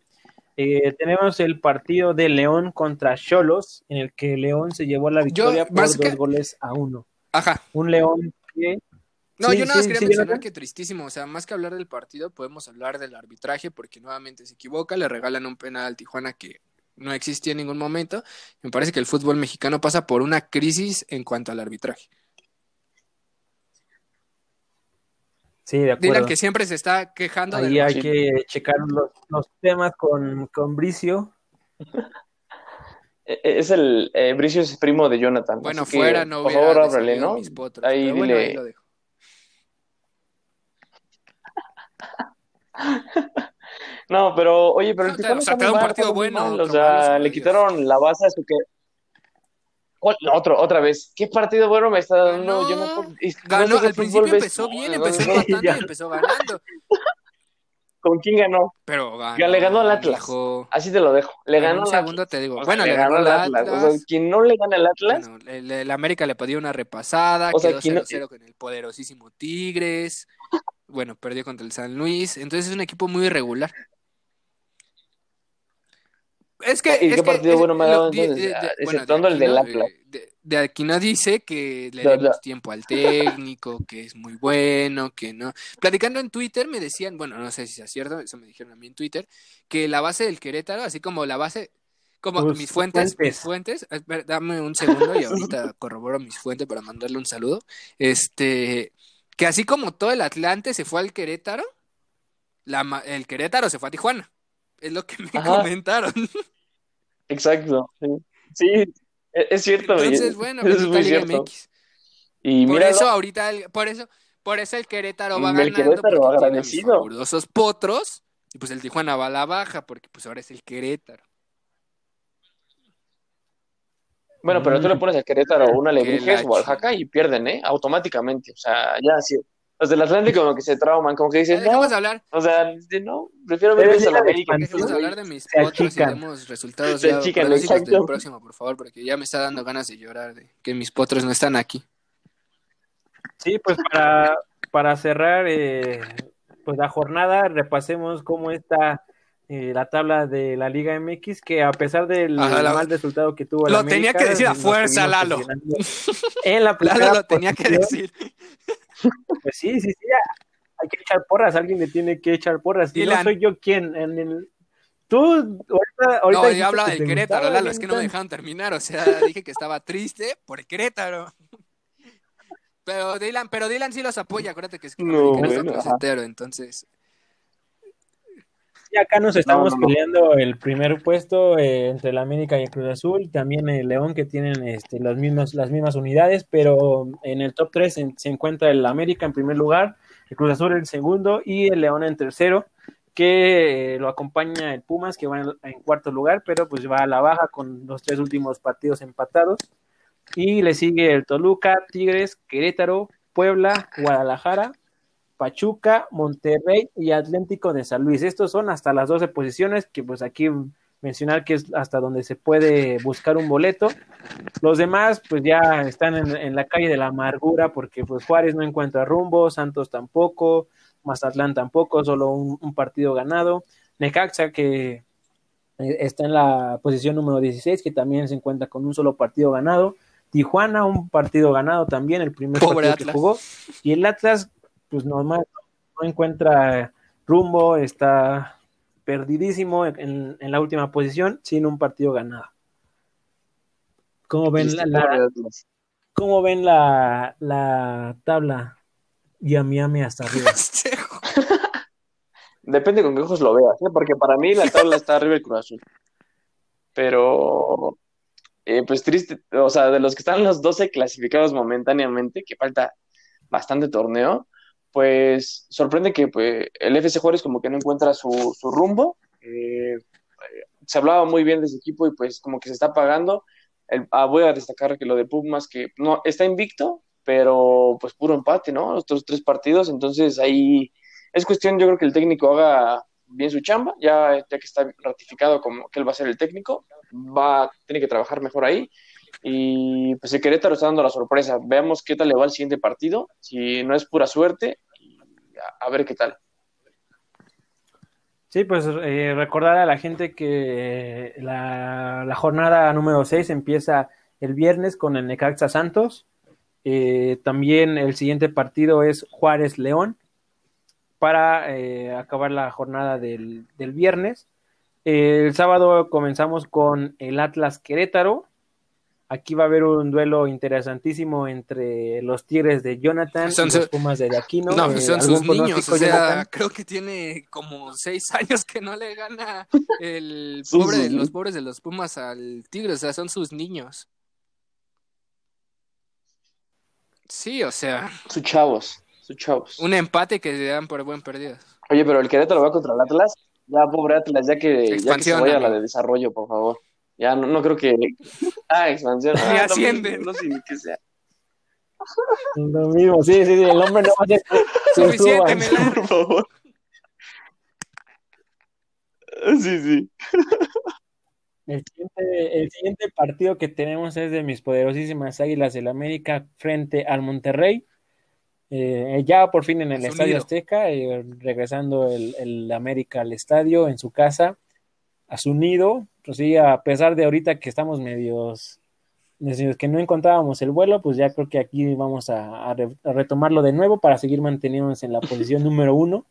eh, tenemos el partido de León contra Cholos, en el que León se llevó la victoria por dos que- goles a uno. Ajá. Un León que... No, Sí, yo nada más sí, quería sí, mencionar que tristísimo, o sea, más que hablar del partido, podemos hablar del arbitraje porque nuevamente se equivoca, le regalan un penal al Tijuana que no existía en ningún momento. Me parece que el fútbol mexicano pasa por una crisis en cuanto al arbitraje. Sí, de Dylan acuerdo. que siempre se está quejando Ahí del hay que checar los, los temas con, con Bricio. E- Es el eh, Bricio es primo de Jonathan. Bueno, así que, fuera no por favor, de ábrale, ¿no? potros, Ahí pero bueno, dile. ahí lo dejo. No, pero oye, pero O el sea, Tijuana o sea, está te da muy un mal, partido bueno, mal, O sea, le quitaron la base a su que. Otro, otra vez. ¿Qué partido bueno me está dando? Es que no ganó, sé qué al principio empezó bien, ¿no? empezó No, empatando y empezó ganando. ¿Con quién ganó? Pero ganó, Ya le ganó al Atlas. Así te lo dejo. Le ganó al segundo Atlas. te digo. O sea, Bueno, le le ganó ganó al al Atlas. O sea, Atlas. quien no le gana al Atlas, Bueno, el, el América le pidió una repasada, O sea, quedó aquí no- 0-0 con el poderosísimo Tigres. Bueno, perdió contra el San Luis. Entonces es un equipo muy irregular. Es que. ¿Y es qué que- partido es- bueno me ha dado entonces? de- de- Ah, bueno, de exceptuando el del Atlas. De, de Aquino dice que le demos tiempo al técnico, que es muy bueno, que no. Platicando en Twitter me decían, bueno, no sé si es cierto, eso me dijeron a mí en Twitter, que la base del Querétaro, así como la base, como Tus mis fuentes, fuentes. mis fuentes, espera, dame un segundo y ahorita corroboro mis fuentes para mandarle un saludo. Este, que así como todo el Atlante se fue al Querétaro, la, ma- el Querétaro se fue a Tijuana. Es lo que me Ajá. comentaron. Exacto. Sí, Sí, e- es cierto. Entonces, bueno, es muy cierto. MX. Y Por mira, eso ahorita, el- por eso, por eso el Querétaro va El ganando Querétaro, agradecido. fabulosos potros y pues el Tijuana va a la baja porque pues ahora es el Querétaro. bueno, pero tú le pones a Querétaro una Alebrijes o al Jaca y pierden, ¿eh? Automáticamente. O sea, ya así. Los del Atlántico como que se trauman, como que Ya dicen, no, dejemos de hablar, o sea, de- no, prefiero ver a la América. dejemos hablar de mis Se potros y demos resultados Se ya del próximo, por favor, porque ya me está dando ganas de llorar de que mis potros no están aquí. Sí, pues para, para cerrar eh, pues la jornada, repasemos cómo está eh, la tabla de la Liga MX, que a pesar del Ajá, la- mal resultado que tuvo Lo tenía que decir a fuerza, Lalo. En la Lalo lo tenía que decir. Pues sí, sí, sí, hay que echar porras, alguien le tiene que echar porras. Dylan. no soy yo quien en el... Tú, ahorita, ahorita No, yo hablaba que del Querétaro, Lalo, es que no me dejaron terminar, o sea, dije que estaba triste por el Querétaro. Pero Dylan, pero Dylan sí los apoya, acuérdate que es No, americanista bueno, closetero, entonces Y acá nos estamos no, no. peleando el primer puesto eh, entre el América y el Cruz Azul, también el León que tienen este, las, mismas, las mismas unidades, pero en el top 3 se, se encuentra el América en primer lugar, el Cruz Azul en segundo y el León en tercero, que eh, lo acompaña el Pumas que va en, en cuarto lugar, pero pues va a la baja con los tres últimos partidos empatados. Y le sigue el Toluca, Tigres, Querétaro, Puebla, Guadalajara, Pachuca, Monterrey y Atlético de San Luis. Estos son hasta las 12 posiciones, que pues aquí mencionar que es hasta donde se puede buscar un boleto. Los demás pues ya están en, en la calle de la amargura porque pues Juárez no encuentra rumbo, Santos tampoco, Mazatlán tampoco, solo un, un partido ganado. Necaxa que eh, está en la posición número 16, que también se encuentra con un solo partido ganado. Tijuana, un partido ganado también, el primer Pobre partido Atlas. que jugó. Y el Atlas, pues normal, no encuentra rumbo, está perdidísimo en, en la última posición, sin un partido ganado. ¿Cómo ven la, cómo ven la, la tabla? Y a Miami hasta arriba. Festejo. Depende con qué ojos lo veas, ¿eh? porque para mí la tabla está arriba del Cruz Azul. Pero, eh, pues triste, o sea, de los que están los 12 clasificados momentáneamente, que falta bastante torneo, pues sorprende que pues, el FC Juárez como que no encuentra su, su rumbo. Eh, se hablaba muy bien de ese equipo y pues como que se está apagando. El- ah, voy a destacar que lo de Pumas, que no está invicto, pero pues puro empate, ¿no? Los tres partidos, entonces ahí es cuestión, yo creo que el técnico haga bien su chamba, ya, ya que está ratificado como que él va a ser el técnico, va, tiene que trabajar mejor ahí. Y pues el Querétaro está dando la sorpresa. Veamos qué tal le va el siguiente partido, si no es pura suerte, a, ver qué tal. Sí, pues eh, recordar a la gente que la, jornada número 6 empieza el viernes con el Necaxa Santos. Eh, también el siguiente partido es Juárez León para eh, acabar la jornada del viernes. el sábado comenzamos con el Atlas Querétaro Aquí va a haber un duelo interesantísimo entre los Tigres de Jonathan Son y su- los Pumas de Aquino. No, Eh, son ¿algún sus niños. O sea, Jonathan? creo que tiene como seis años que no le gana el pobre de los pobres de los Pumas al Tigre. O sea, son sus niños. Sí, o sea, Sus chavos, sus chavos. un empate que le dan por buen perdido. Oye, pero el Querétaro va contra el Atlas. Ya, pobre Atlas, ya que, ya que se vaya a la de desarrollo, por favor. Ya no, no creo que. Ah, expansión. Ni Ah, no, ascienden. No, sé ni qué sea. Lo mismo, sí, sí, sí, el hombre no va a ser Suficiente, me la- Por favor. Sí, sí. El siguiente, el siguiente partido que tenemos es de mis poderosísimas Águilas del América frente al Monterrey. Eh, ya por fin en el Estadio. Azteca, eh, regresando el, el América al estadio en su casa, a su nido. Pues sí, a pesar de ahorita que estamos medios, medios que no encontrábamos el vuelo, pues ya creo que aquí vamos a, a re- a retomarlo de nuevo para seguir manteniéndonos en la posición número uno.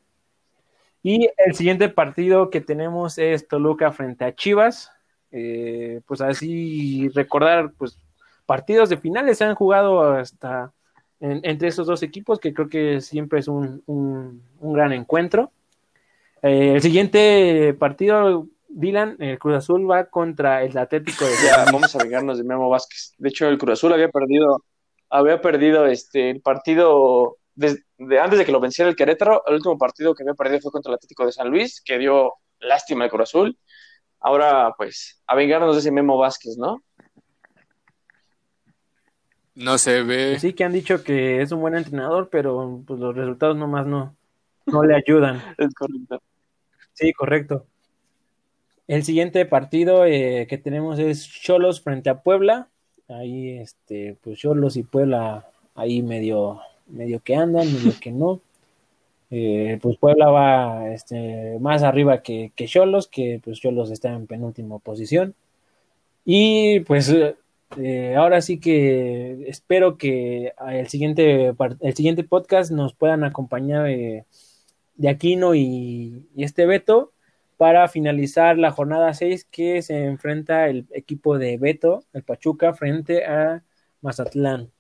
Y el siguiente partido que tenemos es Toluca frente a Chivas. Eh, pues así recordar, pues partidos de finales se han jugado hasta en- entre estos dos equipos, que creo que siempre es un, un- un gran encuentro. Eh, el siguiente partido, Dylan, el Cruz Azul va contra el Atlético de Ya, vamos a vengarnos de Memo Vázquez. De hecho, el Cruz Azul había perdido, había perdido este el partido desde antes de que lo venciera el Querétaro. El último partido que había perdido fue contra el Atlético de San Luis, que dio lástima al Cruz Azul. Ahora, pues, a vengarnos de ese Memo Vázquez, ¿no? No se ve. Pues Sí que han dicho que es un buen entrenador, pero pues, los resultados nomás no, no le ayudan. Es correcto. Sí, correcto. El siguiente partido eh, que tenemos es Cholos frente a Puebla. Ahí, este, pues Cholos y Puebla ahí medio, medio que andan, medio que no. Eh, pues Puebla va este, más arriba que, Cholos, que pues Cholos está en penúltima posición. Y pues eh, ahora sí que espero que el siguiente, el siguiente podcast nos puedan acompañar eh, de Aquino y, y este Beto para finalizar la jornada 6 que se enfrenta el equipo de Beto, el Pachuca, frente a Mazatlán.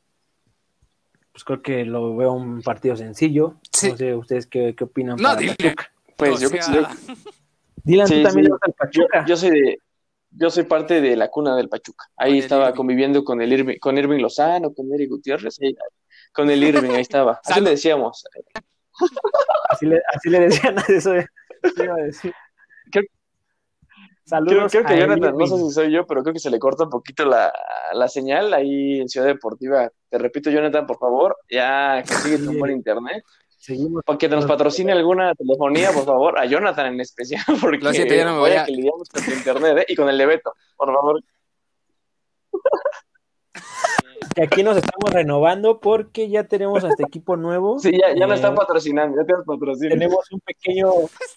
Pues creo que lo veo un partido sencillo. Sí. No sé ustedes qué, qué opinan. No, para dile. Pachuca. Pues O yo, sea, yo, Dylan, Sí, tú también sí. al yo, Pachuca. yo soy de, yo soy parte de la cuna del Pachuca. Ahí Con estaba Irving. conviviendo con el Irving, con Irving Lozano, con Eric Gutiérrez, ahí- con el Irving, ahí estaba. Así le decíamos. Así le, así le decían a eso. iba a decir. Creo- Saludos Creo, creo que Jonathan, no sé si soy yo, pero creo que se le corta un poquito la, la señal ahí en Ciudad Deportiva. Te repito, Jonathan, por favor, ya consíguete un buen internet. Seguimos. Para que nos patrocine alguna telefonía, por favor, a Jonathan en especial, porque Lo siento, ya no me voy a- que lidiamos con tu internet, ¿eh? Y con el de Beto, por favor. Que aquí nos estamos renovando porque ya tenemos hasta equipo nuevo. Sí, ya, ya Eh, están patrocinando, ya tenemos patrocinio. tenemos un pequeño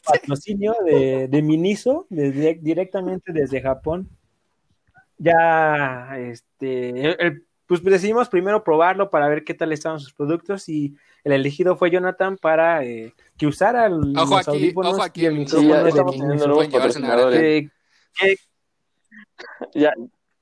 patrocinio de, de Miniso desde- directamente desde Japón. Ya, este, el- el- pues decidimos primero probarlo para ver qué tal estaban sus productos y el elegido fue Jonathan para eh, que usara el- Ojo los aquí, audífonos ojo aquí, y el amigos. Sí, ya de estamos teniendo nuevos patrocinadores. Ya.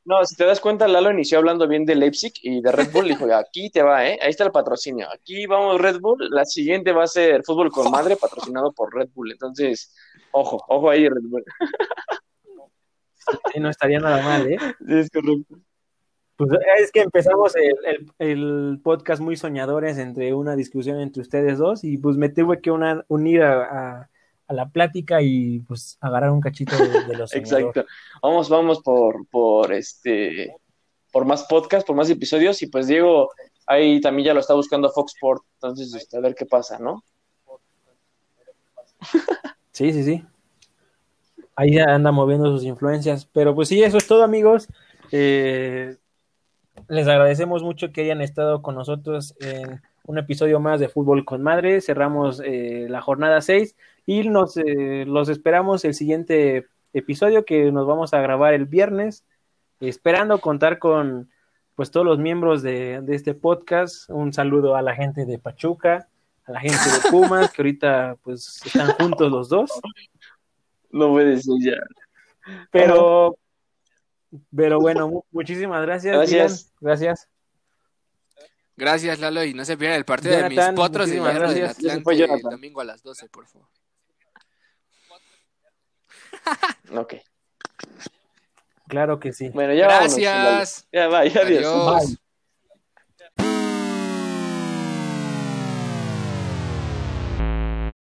No, si te das cuenta, Lalo inició hablando bien de Leipzig y de Red Bull. Dijo, aquí te va, ¿eh? Ahí está el patrocinio. Aquí vamos Red Bull. La siguiente va a ser Fútbol con Madre, patrocinado por Red Bull. Entonces, ojo, ojo ahí, Red Bull. sí, no estaría nada mal, ¿eh? Sí, es correcto. Pues es que empezamos el, el- el podcast muy soñadores entre una discusión entre ustedes dos y pues me tuve que una- unir a, a- a la plática y pues agarrar un cachito de, de los Exacto. Vamos, vamos por, por este por más podcast, por más episodios. Y pues Diego ahí también ya lo está buscando Fox Sport. Entonces, este, a ver qué pasa, ¿no? Sí, sí, sí. Ahí ya anda moviendo sus influencias. Pero pues sí, eso es todo, amigos. Eh, les agradecemos mucho que hayan estado con nosotros en un episodio más de Fútbol con Madre. Cerramos eh, la jornada 6 y nos eh, los esperamos el siguiente episodio que nos vamos a grabar el viernes. Esperando contar con pues todos los miembros de, de este podcast. Un saludo a la gente de Pachuca, a la gente de Pumas, que ahorita pues están juntos los dos. No puede ser ya. Pero Pero bueno, mu- muchísimas gracias. Gracias. Gracias. Gracias, Lalo, y no se pierdan el partido de Jonathan, mis potros de muchísimas hierro del Atlante el domingo a las 12, por favor. Ok. Claro que sí. Bueno, ya vámonos. Gracias. Ya va, ya adiós. Adiós. Bye.